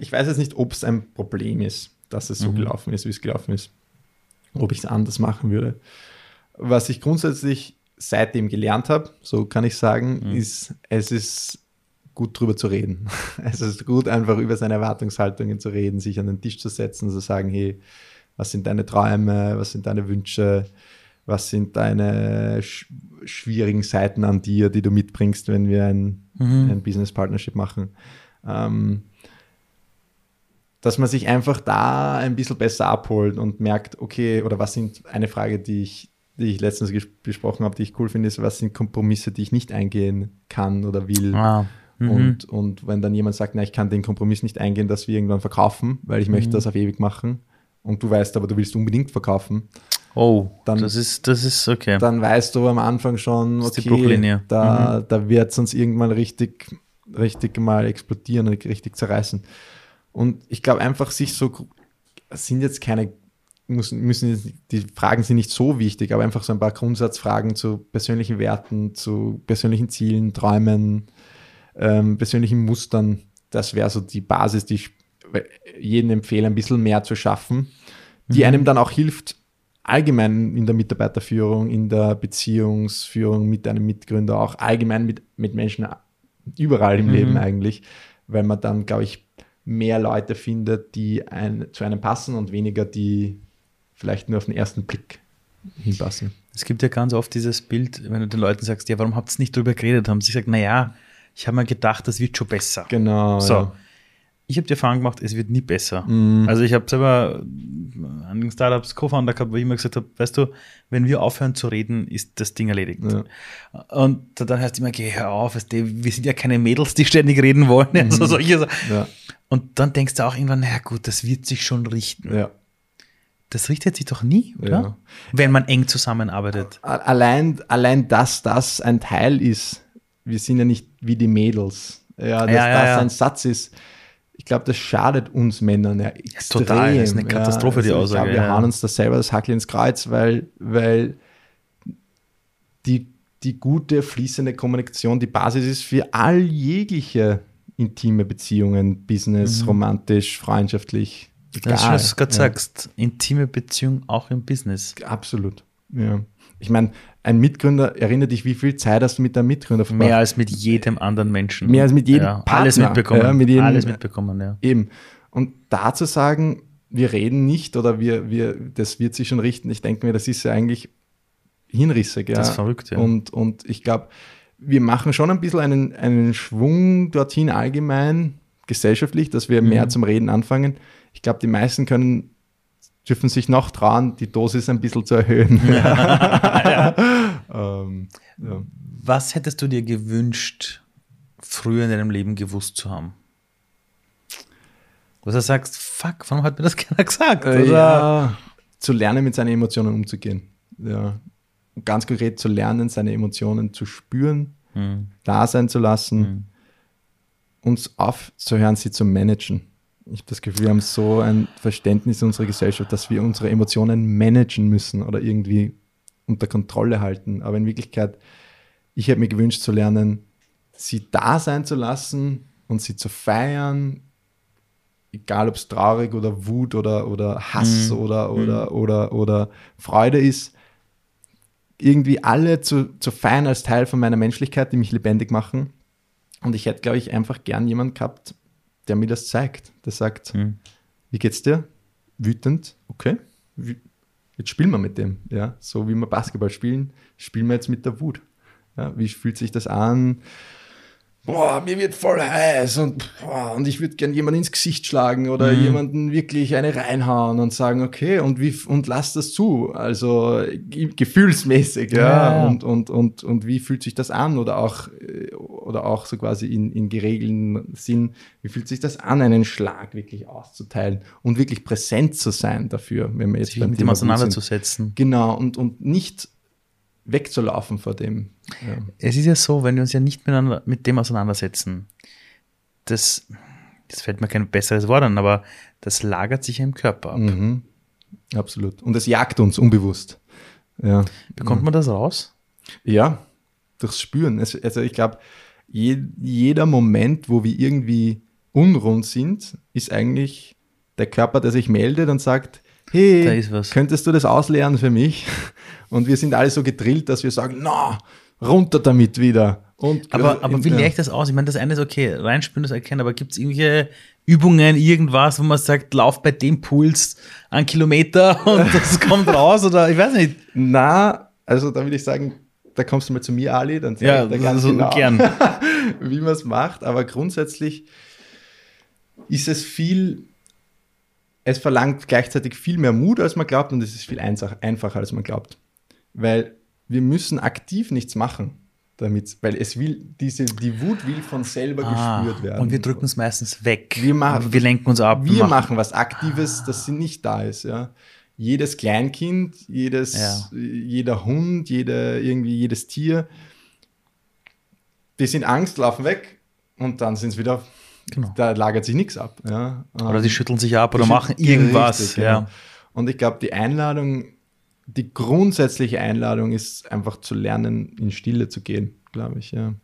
Ich weiß jetzt nicht, ob es ein Problem ist. dass es so mhm. gelaufen ist, wie es gelaufen ist. Ob ich es anders machen würde. Was ich grundsätzlich seitdem gelernt habe, so kann ich sagen, mhm. ist, es ist gut drüber zu reden. Es ist gut, einfach über seine Erwartungshaltungen zu reden, sich an den Tisch zu setzen und zu sagen, hey, was sind deine Träume, was sind deine Wünsche, was sind deine sch schwierigen Seiten an dir, die du mitbringst, wenn wir ein, mhm. ein Business Partnership machen. Ähm, dass man sich einfach da ein bisschen besser abholt und merkt, okay, oder was sind eine Frage, die ich, die ich letztens besprochen habe, die ich cool finde, ist, was sind Kompromisse, die ich nicht eingehen kann oder will. Ah, mhm. und, und wenn dann jemand sagt, na, ich kann den Kompromiss nicht eingehen, dass wir irgendwann verkaufen, weil ich mhm. möchte das auf ewig machen und du weißt aber, du willst unbedingt verkaufen. Oh, dann, das ist, das ist okay. Dann weißt du am Anfang schon, okay, da, mhm. da wird es uns irgendwann richtig, richtig mal explodieren und richtig zerreißen. Und ich glaube einfach, sich so, sind jetzt keine, müssen, müssen, die Fragen sind nicht so wichtig, aber einfach so ein paar Grundsatzfragen zu persönlichen Werten, zu persönlichen Zielen, Träumen, ähm, persönlichen Mustern. Das wäre so die Basis, die ich jedem empfehle, ein bisschen mehr zu schaffen, die mhm. einem dann auch hilft, allgemein in der Mitarbeiterführung, in der Beziehungsführung mit einem Mitgründer, auch allgemein mit, mit Menschen überall im mhm. Leben eigentlich, weil man dann, glaube ich, mehr Leute findet, die ein, zu einem passen und weniger die vielleicht nur auf den ersten Blick hinpassen. Es gibt ja ganz oft dieses Bild, wenn du den Leuten sagst, ja, warum habt ihr nicht darüber geredet? Haben sie gesagt, naja, ich habe mir gedacht, das wird schon besser. Genau. So. Ja ich habe die Erfahrung gemacht, es wird nie besser. Mm. Also ich habe selber an den Startups Co-Founder gehabt, wo ich immer gesagt habe, weißt du, wenn wir aufhören zu reden, ist das Ding erledigt. Ja. Und dann heißt immer, geh hör auf, weißt du, wir sind ja keine Mädels, die ständig reden wollen. Mm. Also solche ja. Und dann denkst du auch irgendwann, na gut, das wird sich schon richten. Ja. Das richtet sich doch nie, oder? Wenn man eng zusammenarbeitet. Allein, allein, dass das ein Teil ist, wir sind ja nicht wie die Mädels. Ja, dass das ein Satz ist ich glaube, das schadet uns Männern ja extrem. Total, das ist eine Katastrophe, ja, also die Aussage. Ich glaube, wir ja. hauen uns da selber das Hackel ins Kreuz, weil, weil die, die gute, fließende Kommunikation die Basis ist für all jegliche intime Beziehungen, Business, mhm. romantisch, freundschaftlich. Egal. Das ist schön, dass du gerade ja. sagst, intime Beziehung auch im Business. Absolut, ja. Ich meine, ein Mitgründer, erinnere dich, wie viel Zeit hast du mit deinem Mitgründer verbracht? Mehr als mit jedem anderen Menschen. Mehr als mit jedem ja, Partner. Alles mitbekommen. Ja, mit jedem, alles mitbekommen, ja. Eben. Und da zu sagen, wir reden nicht oder wir, wir, das wird sich schon richten, ich denke mir, das ist ja eigentlich hinrissig. Ja. Das ist verrückt, ja. Und, und ich glaube, wir machen schon ein bisschen einen, einen Schwung dorthin allgemein, gesellschaftlich, dass wir mhm. mehr zum Reden anfangen. Ich glaube, die meisten können dürfen sich noch trauen, die Dosis ein bisschen zu erhöhen. Ja. ähm, ja. Was hättest du dir gewünscht, früher in deinem Leben gewusst zu haben? Was du sagst, fuck, warum hat mir das keiner gesagt? Äh, ja, zu lernen, mit seinen Emotionen umzugehen. Ja. ganz konkret zu lernen, seine Emotionen zu spüren, hm. da sein zu lassen, hm. uns aufzuhören, sie zu managen ich habe das Gefühl, wir haben so ein Verständnis in unserer Gesellschaft, dass wir unsere Emotionen managen müssen oder irgendwie unter Kontrolle halten. Aber in Wirklichkeit, ich hätte mir gewünscht zu lernen, sie da sein zu lassen und sie zu feiern, egal ob es traurig oder Wut oder, oder Hass mhm. oder, oder, mhm. oder, oder Freude ist, irgendwie alle zu, zu feiern als Teil von meiner Menschlichkeit, die mich lebendig machen. Und ich hätte, glaube ich, einfach gern jemanden gehabt, der mir das zeigt. Der sagt, hm. wie geht's dir? Wütend, okay. Jetzt spielen wir mit dem. Ja? So wie wir Basketball spielen, spielen wir jetzt mit der Wut. Ja? Wie fühlt sich das an? Boah, mir wird voll heiß und, boah, und ich würde gern jemanden ins Gesicht schlagen oder mhm. jemanden wirklich eine reinhauen und sagen, okay, und wie, und lass das zu. Also gefühlsmäßig, ja. ja. Und, und, und, und wie fühlt sich das an? Oder auch, oder auch so quasi in, in geregelten Sinn, wie fühlt sich das an, einen Schlag wirklich auszuteilen und wirklich präsent zu sein dafür, wenn wir jetzt sich mit dem auseinanderzusetzen. Genau, und, und nicht wegzulaufen vor dem. Ja. Es ist ja so, wenn wir uns ja nicht miteinander, mit dem auseinandersetzen, das, das fällt mir kein besseres Wort an, aber das lagert sich ja im Körper ab. Mhm. Absolut. Und es jagt uns unbewusst. Ja. Bekommt man das raus? Ja, durchs Spüren. Also ich glaube, je, jeder Moment, wo wir irgendwie unrund sind, ist eigentlich der Körper, der sich meldet und sagt, Da hey, ist was. könntest du das ausleeren für mich? Und wir sind alle so gedrillt, dass wir sagen, na, runter damit wieder. Und, Aber, aber und, wie leere ich das aus? Ich meine, das eine ist okay, reinspüren, das erkennen, aber gibt es irgendwelche Übungen, irgendwas, wo man sagt, lauf bei dem Puls einen Kilometer und das kommt raus oder ich weiß nicht. Na, also da würde ich sagen, da kommst du mal zu mir, Ali, dann zeig Ja, ich dir ganz so genau, gern. wie man es macht. Aber grundsätzlich ist es viel, es verlangt gleichzeitig viel mehr Mut, als man glaubt und es ist viel einfach, einfacher, als man glaubt. Weil wir müssen aktiv nichts machen damit, weil es will, diese, die Wut will von selber gespürt werden. Ah, und wir drücken es meistens weg. Wir machen- wir lenken uns ab. wir machen was Aktives, das nicht da ist. Ja. Jedes Kleinkind, jedes, Ja. jeder Hund, jeder, irgendwie jedes Tier, die sind Angst, laufen weg und dann sind es wieder, Genau. da lagert sich nichts ab. Ja. Oder sie schütteln sich ab oder machen irgendwas. Richtig, ja. genau. Und ich glaube, die Einladung, die grundsätzliche Einladung ist einfach zu lernen, in Stille zu gehen, glaube ich. Ja.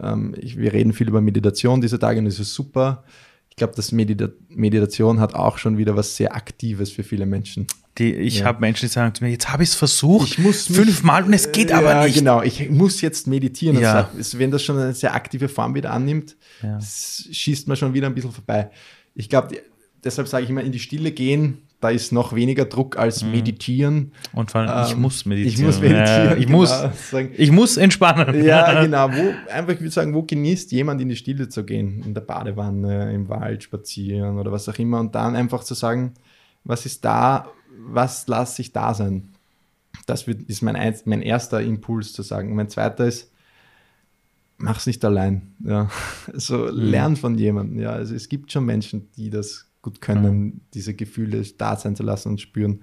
Ähm, ich. Wir reden viel über Meditation diese Tage und das ist super. Ich glaube, dass Medita Meditation hat auch schon wieder was sehr Aktives für viele Menschen. Die, ich Ja. habe Menschen, die sagen zu mir, jetzt habe ich es versucht, Ich fünfmal und es geht aber ja, nicht. genau. Ich muss jetzt meditieren. Ja. Es- wenn das schon eine sehr aktive Form wieder annimmt, Ja. schießt man schon wieder ein bisschen vorbei. Ich glaube, deshalb sage ich immer, in die Stille gehen, da ist noch weniger Druck als meditieren. Und vor allem, ich Ähm, muss meditieren. Ich muss meditieren. Ja, ich, genau. muss, Sagen, ich muss entspannen. ja, genau. Wo, einfach, ich würde sagen, wo genießt jemand in die Stille zu gehen? In der Badewanne, im Wald spazieren oder was auch immer. Und dann einfach zu sagen, was ist da, was lasse ich da sein? Das wird, ist mein, eins- mein erster Impuls zu sagen. Mein zweiter ist, mach's nicht allein. Ja. Also lern von jemandem. Ja. Also es gibt schon Menschen, die das gut können, diese Gefühle da sein zu lassen und spüren.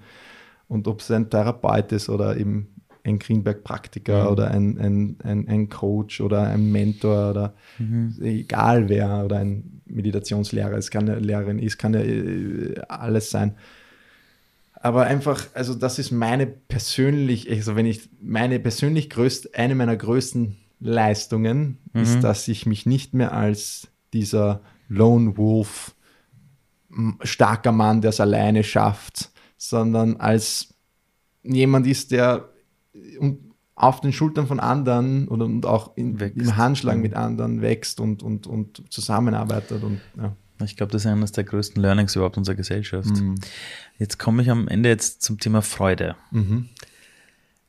Und ob es ein Therapeut ist oder eben ein Greenberg-Praktiker Mhm. oder ein, ein, ein, ein Coach oder ein Mentor oder Mhm. egal wer oder ein Meditationslehrer, es kann eine Lehrerin, es kann ja äh, alles sein. Aber einfach, also das ist meine persönlich, also wenn ich meine persönlich größte, eine meiner größten Leistungen Mhm. ist, dass ich mich nicht mehr als dieser Lone Wolf, starker Mann, der es alleine schafft, sondern als jemand ist, der und auf den Schultern von anderen oder und auch in, im Handschlag mit anderen wächst und, und, und zusammenarbeitet. Und, ja. Ich glaube, das ist eines der größten Learnings überhaupt unserer Gesellschaft. Mhm. Jetzt komme ich am Ende jetzt zum Thema Freude. Mhm.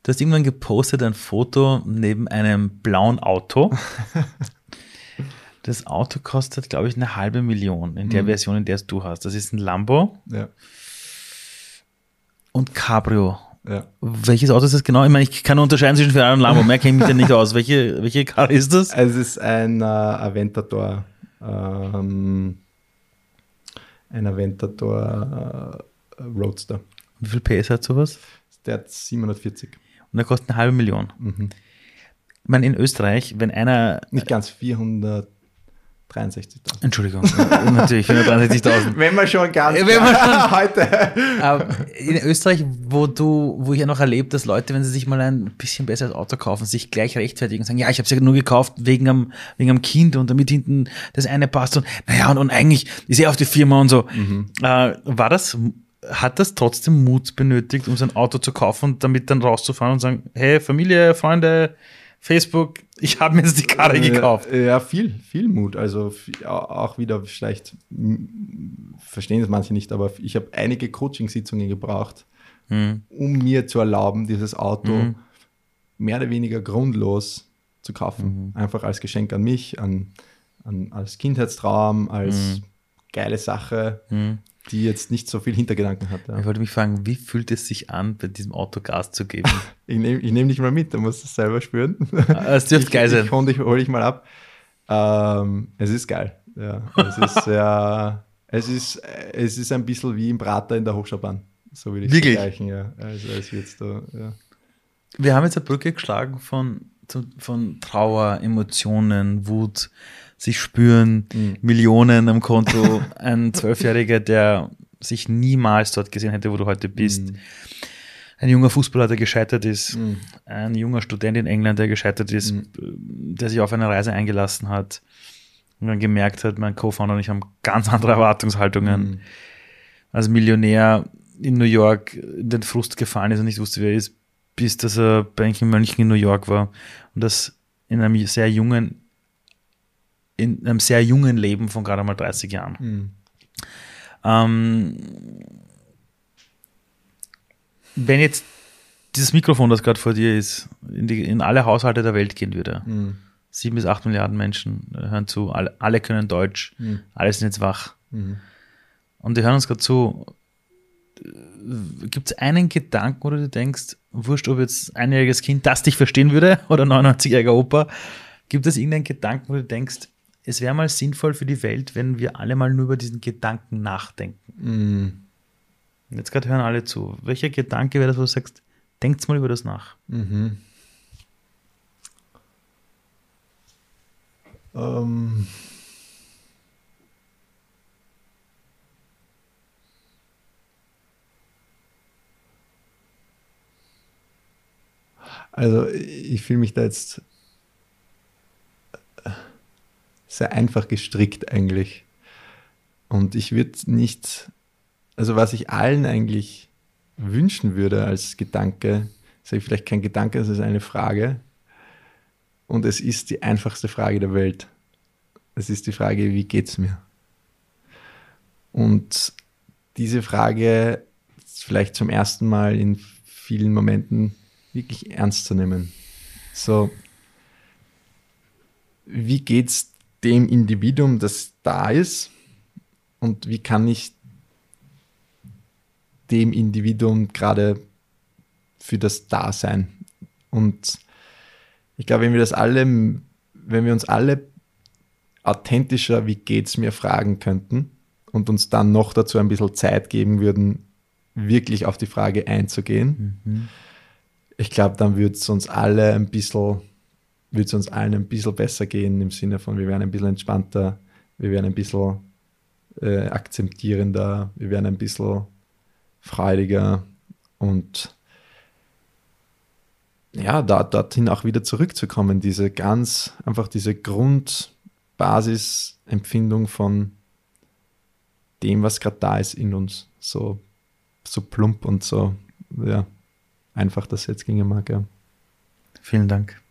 Du hast irgendwann gepostet ein Foto neben einem blauen Auto. Das Auto kostet, glaube ich, eine halbe Million in der Mhm. Version, in der es du hast. Das ist ein Lambo Ja, und Cabrio. ja. Welches Auto ist das genau? Ich meine, ich kann unterscheiden zwischen Ferrari und Lambo. Mehr kenne ich mich ja nicht aus. Welche, welche Karre ist das? Es ist ein äh, Aventador. Ähm, ein Aventador äh, Roadster. Wie viel PS hat sowas? Der hat 740. Und der kostet eine halbe Million. Mhm. Ich meine, in Österreich, wenn einer Nicht ganz 463.000. Entschuldigung, natürlich 463.000. Wenn man schon ganz Wenn man schon- heute. Aber in Österreich, wo du, wo ich ja noch erlebt, dass Leute, wenn sie sich mal ein bisschen besseres Auto kaufen, sich gleich rechtfertigen und sagen, ja, ich habe es ja nur gekauft wegen am, wegen am Kind und damit hinten das eine passt und naja, und, und eigentlich ist er auf die Firma und so. Äh, war das, hat das trotzdem Mut benötigt, um sein Auto zu kaufen und damit dann rauszufahren und sagen, hey, Familie, Freunde, Facebook, ich habe mir jetzt die Karre gekauft. Ja, viel, viel Mut. Also viel- auch wieder vielleicht verstehen es manche nicht, aber ich habe einige Coaching-Sitzungen gebraucht, Hm. um mir zu erlauben, dieses Auto Mhm. mehr oder weniger grundlos zu kaufen. Mhm. Einfach als Geschenk an mich, an, an, als Kindheitstraum, als Mhm. geile Sache, Hm. Die jetzt nicht so viel Hintergedanken hat. Ja. Ich wollte mich fragen, wie fühlt es sich an, bei diesem Auto Gas zu geben? Ich nehme ich nehm dich mal mit, du musst es selber spüren. Es dürfte geil sein. Ich hole dich, mal ab. Ähm, es ist geil. Ja, es ist sehr, es ist, es ist ein bisschen wie im Prater in der Hochschaubahn. So würde ich es Wirklich? vergleichen, ja. Also es wird da, ja. Wir haben jetzt eine Brücke geschlagen von, von Trauer, Emotionen, Wut, sich spüren, Mhm. Millionen am Konto, ein Zwölfjähriger, der sich niemals dort gesehen hätte, wo du heute bist. Mhm. Ein junger Fußballer, der gescheitert ist. Mhm. Ein junger Student in England, der gescheitert ist, Mhm. der sich auf eine Reise eingelassen hat und dann gemerkt hat, mein Co-Founder und ich haben ganz andere Erwartungshaltungen. Mhm. als Millionär in New York in den Frust gefallen ist und nicht wusste, wer er ist, bis dass er bei einem Mönchen in New York war und das in einem sehr jungen, in einem sehr jungen Leben von gerade mal 30 Jahren. Mhm. Ähm, wenn jetzt dieses Mikrofon, das gerade vor dir ist, in, die, in alle Haushalte der Welt gehen würde, Mhm. sieben bis acht Milliarden Menschen hören zu, alle, alle können Deutsch, Mhm. alle sind jetzt wach Mhm. und die hören uns gerade zu. Gibt es einen Gedanken, wo du dir denkst, wurscht, ob jetzt ein einjähriges Kind das dich verstehen würde oder 99-jähriger Opa, gibt es irgendeinen Gedanken, wo du denkst, es wäre mal sinnvoll für die Welt, wenn wir alle mal nur über diesen Gedanken nachdenken? Und Jetzt gerade hören alle zu. Welcher Gedanke wäre das, wo du sagst, denkt mal über das nach? Mhm. Ähm. Also ich fühle mich da jetzt sehr einfach gestrickt eigentlich. Und ich würde nicht, also was ich allen eigentlich wünschen würde als Gedanke, sage ich vielleicht kein Gedanke, es ist eine Frage. Und es ist die einfachste Frage der Welt. Es ist die Frage, wie geht's mir? Und diese Frage vielleicht zum ersten Mal in vielen Momenten wirklich ernst zu nehmen. So, wie geht's dem Individuum, das da ist? Und wie kann ich dem Individuum gerade für das Dasein. Und ich glaube, wenn wir das alle, wenn wir uns alle authentischer, wie geht's mir, fragen könnten und uns dann noch dazu ein bisschen Zeit geben würden, wirklich auf die Frage einzugehen, ich glaube, dann würde es uns alle ein bisschen, würde es uns allen ein bisschen besser gehen, im Sinne von, wir wären ein bisschen entspannter, wir wären ein bisschen äh, akzeptierender, wir wären ein bisschen freudiger und ja, da, dorthin auch wieder zurückzukommen, diese ganz, einfach diese Grundbasisempfindung von dem, was gerade da ist in uns, so, so plump und so, ja, einfach das jetzt ginge mag, ja. Vielen Dank.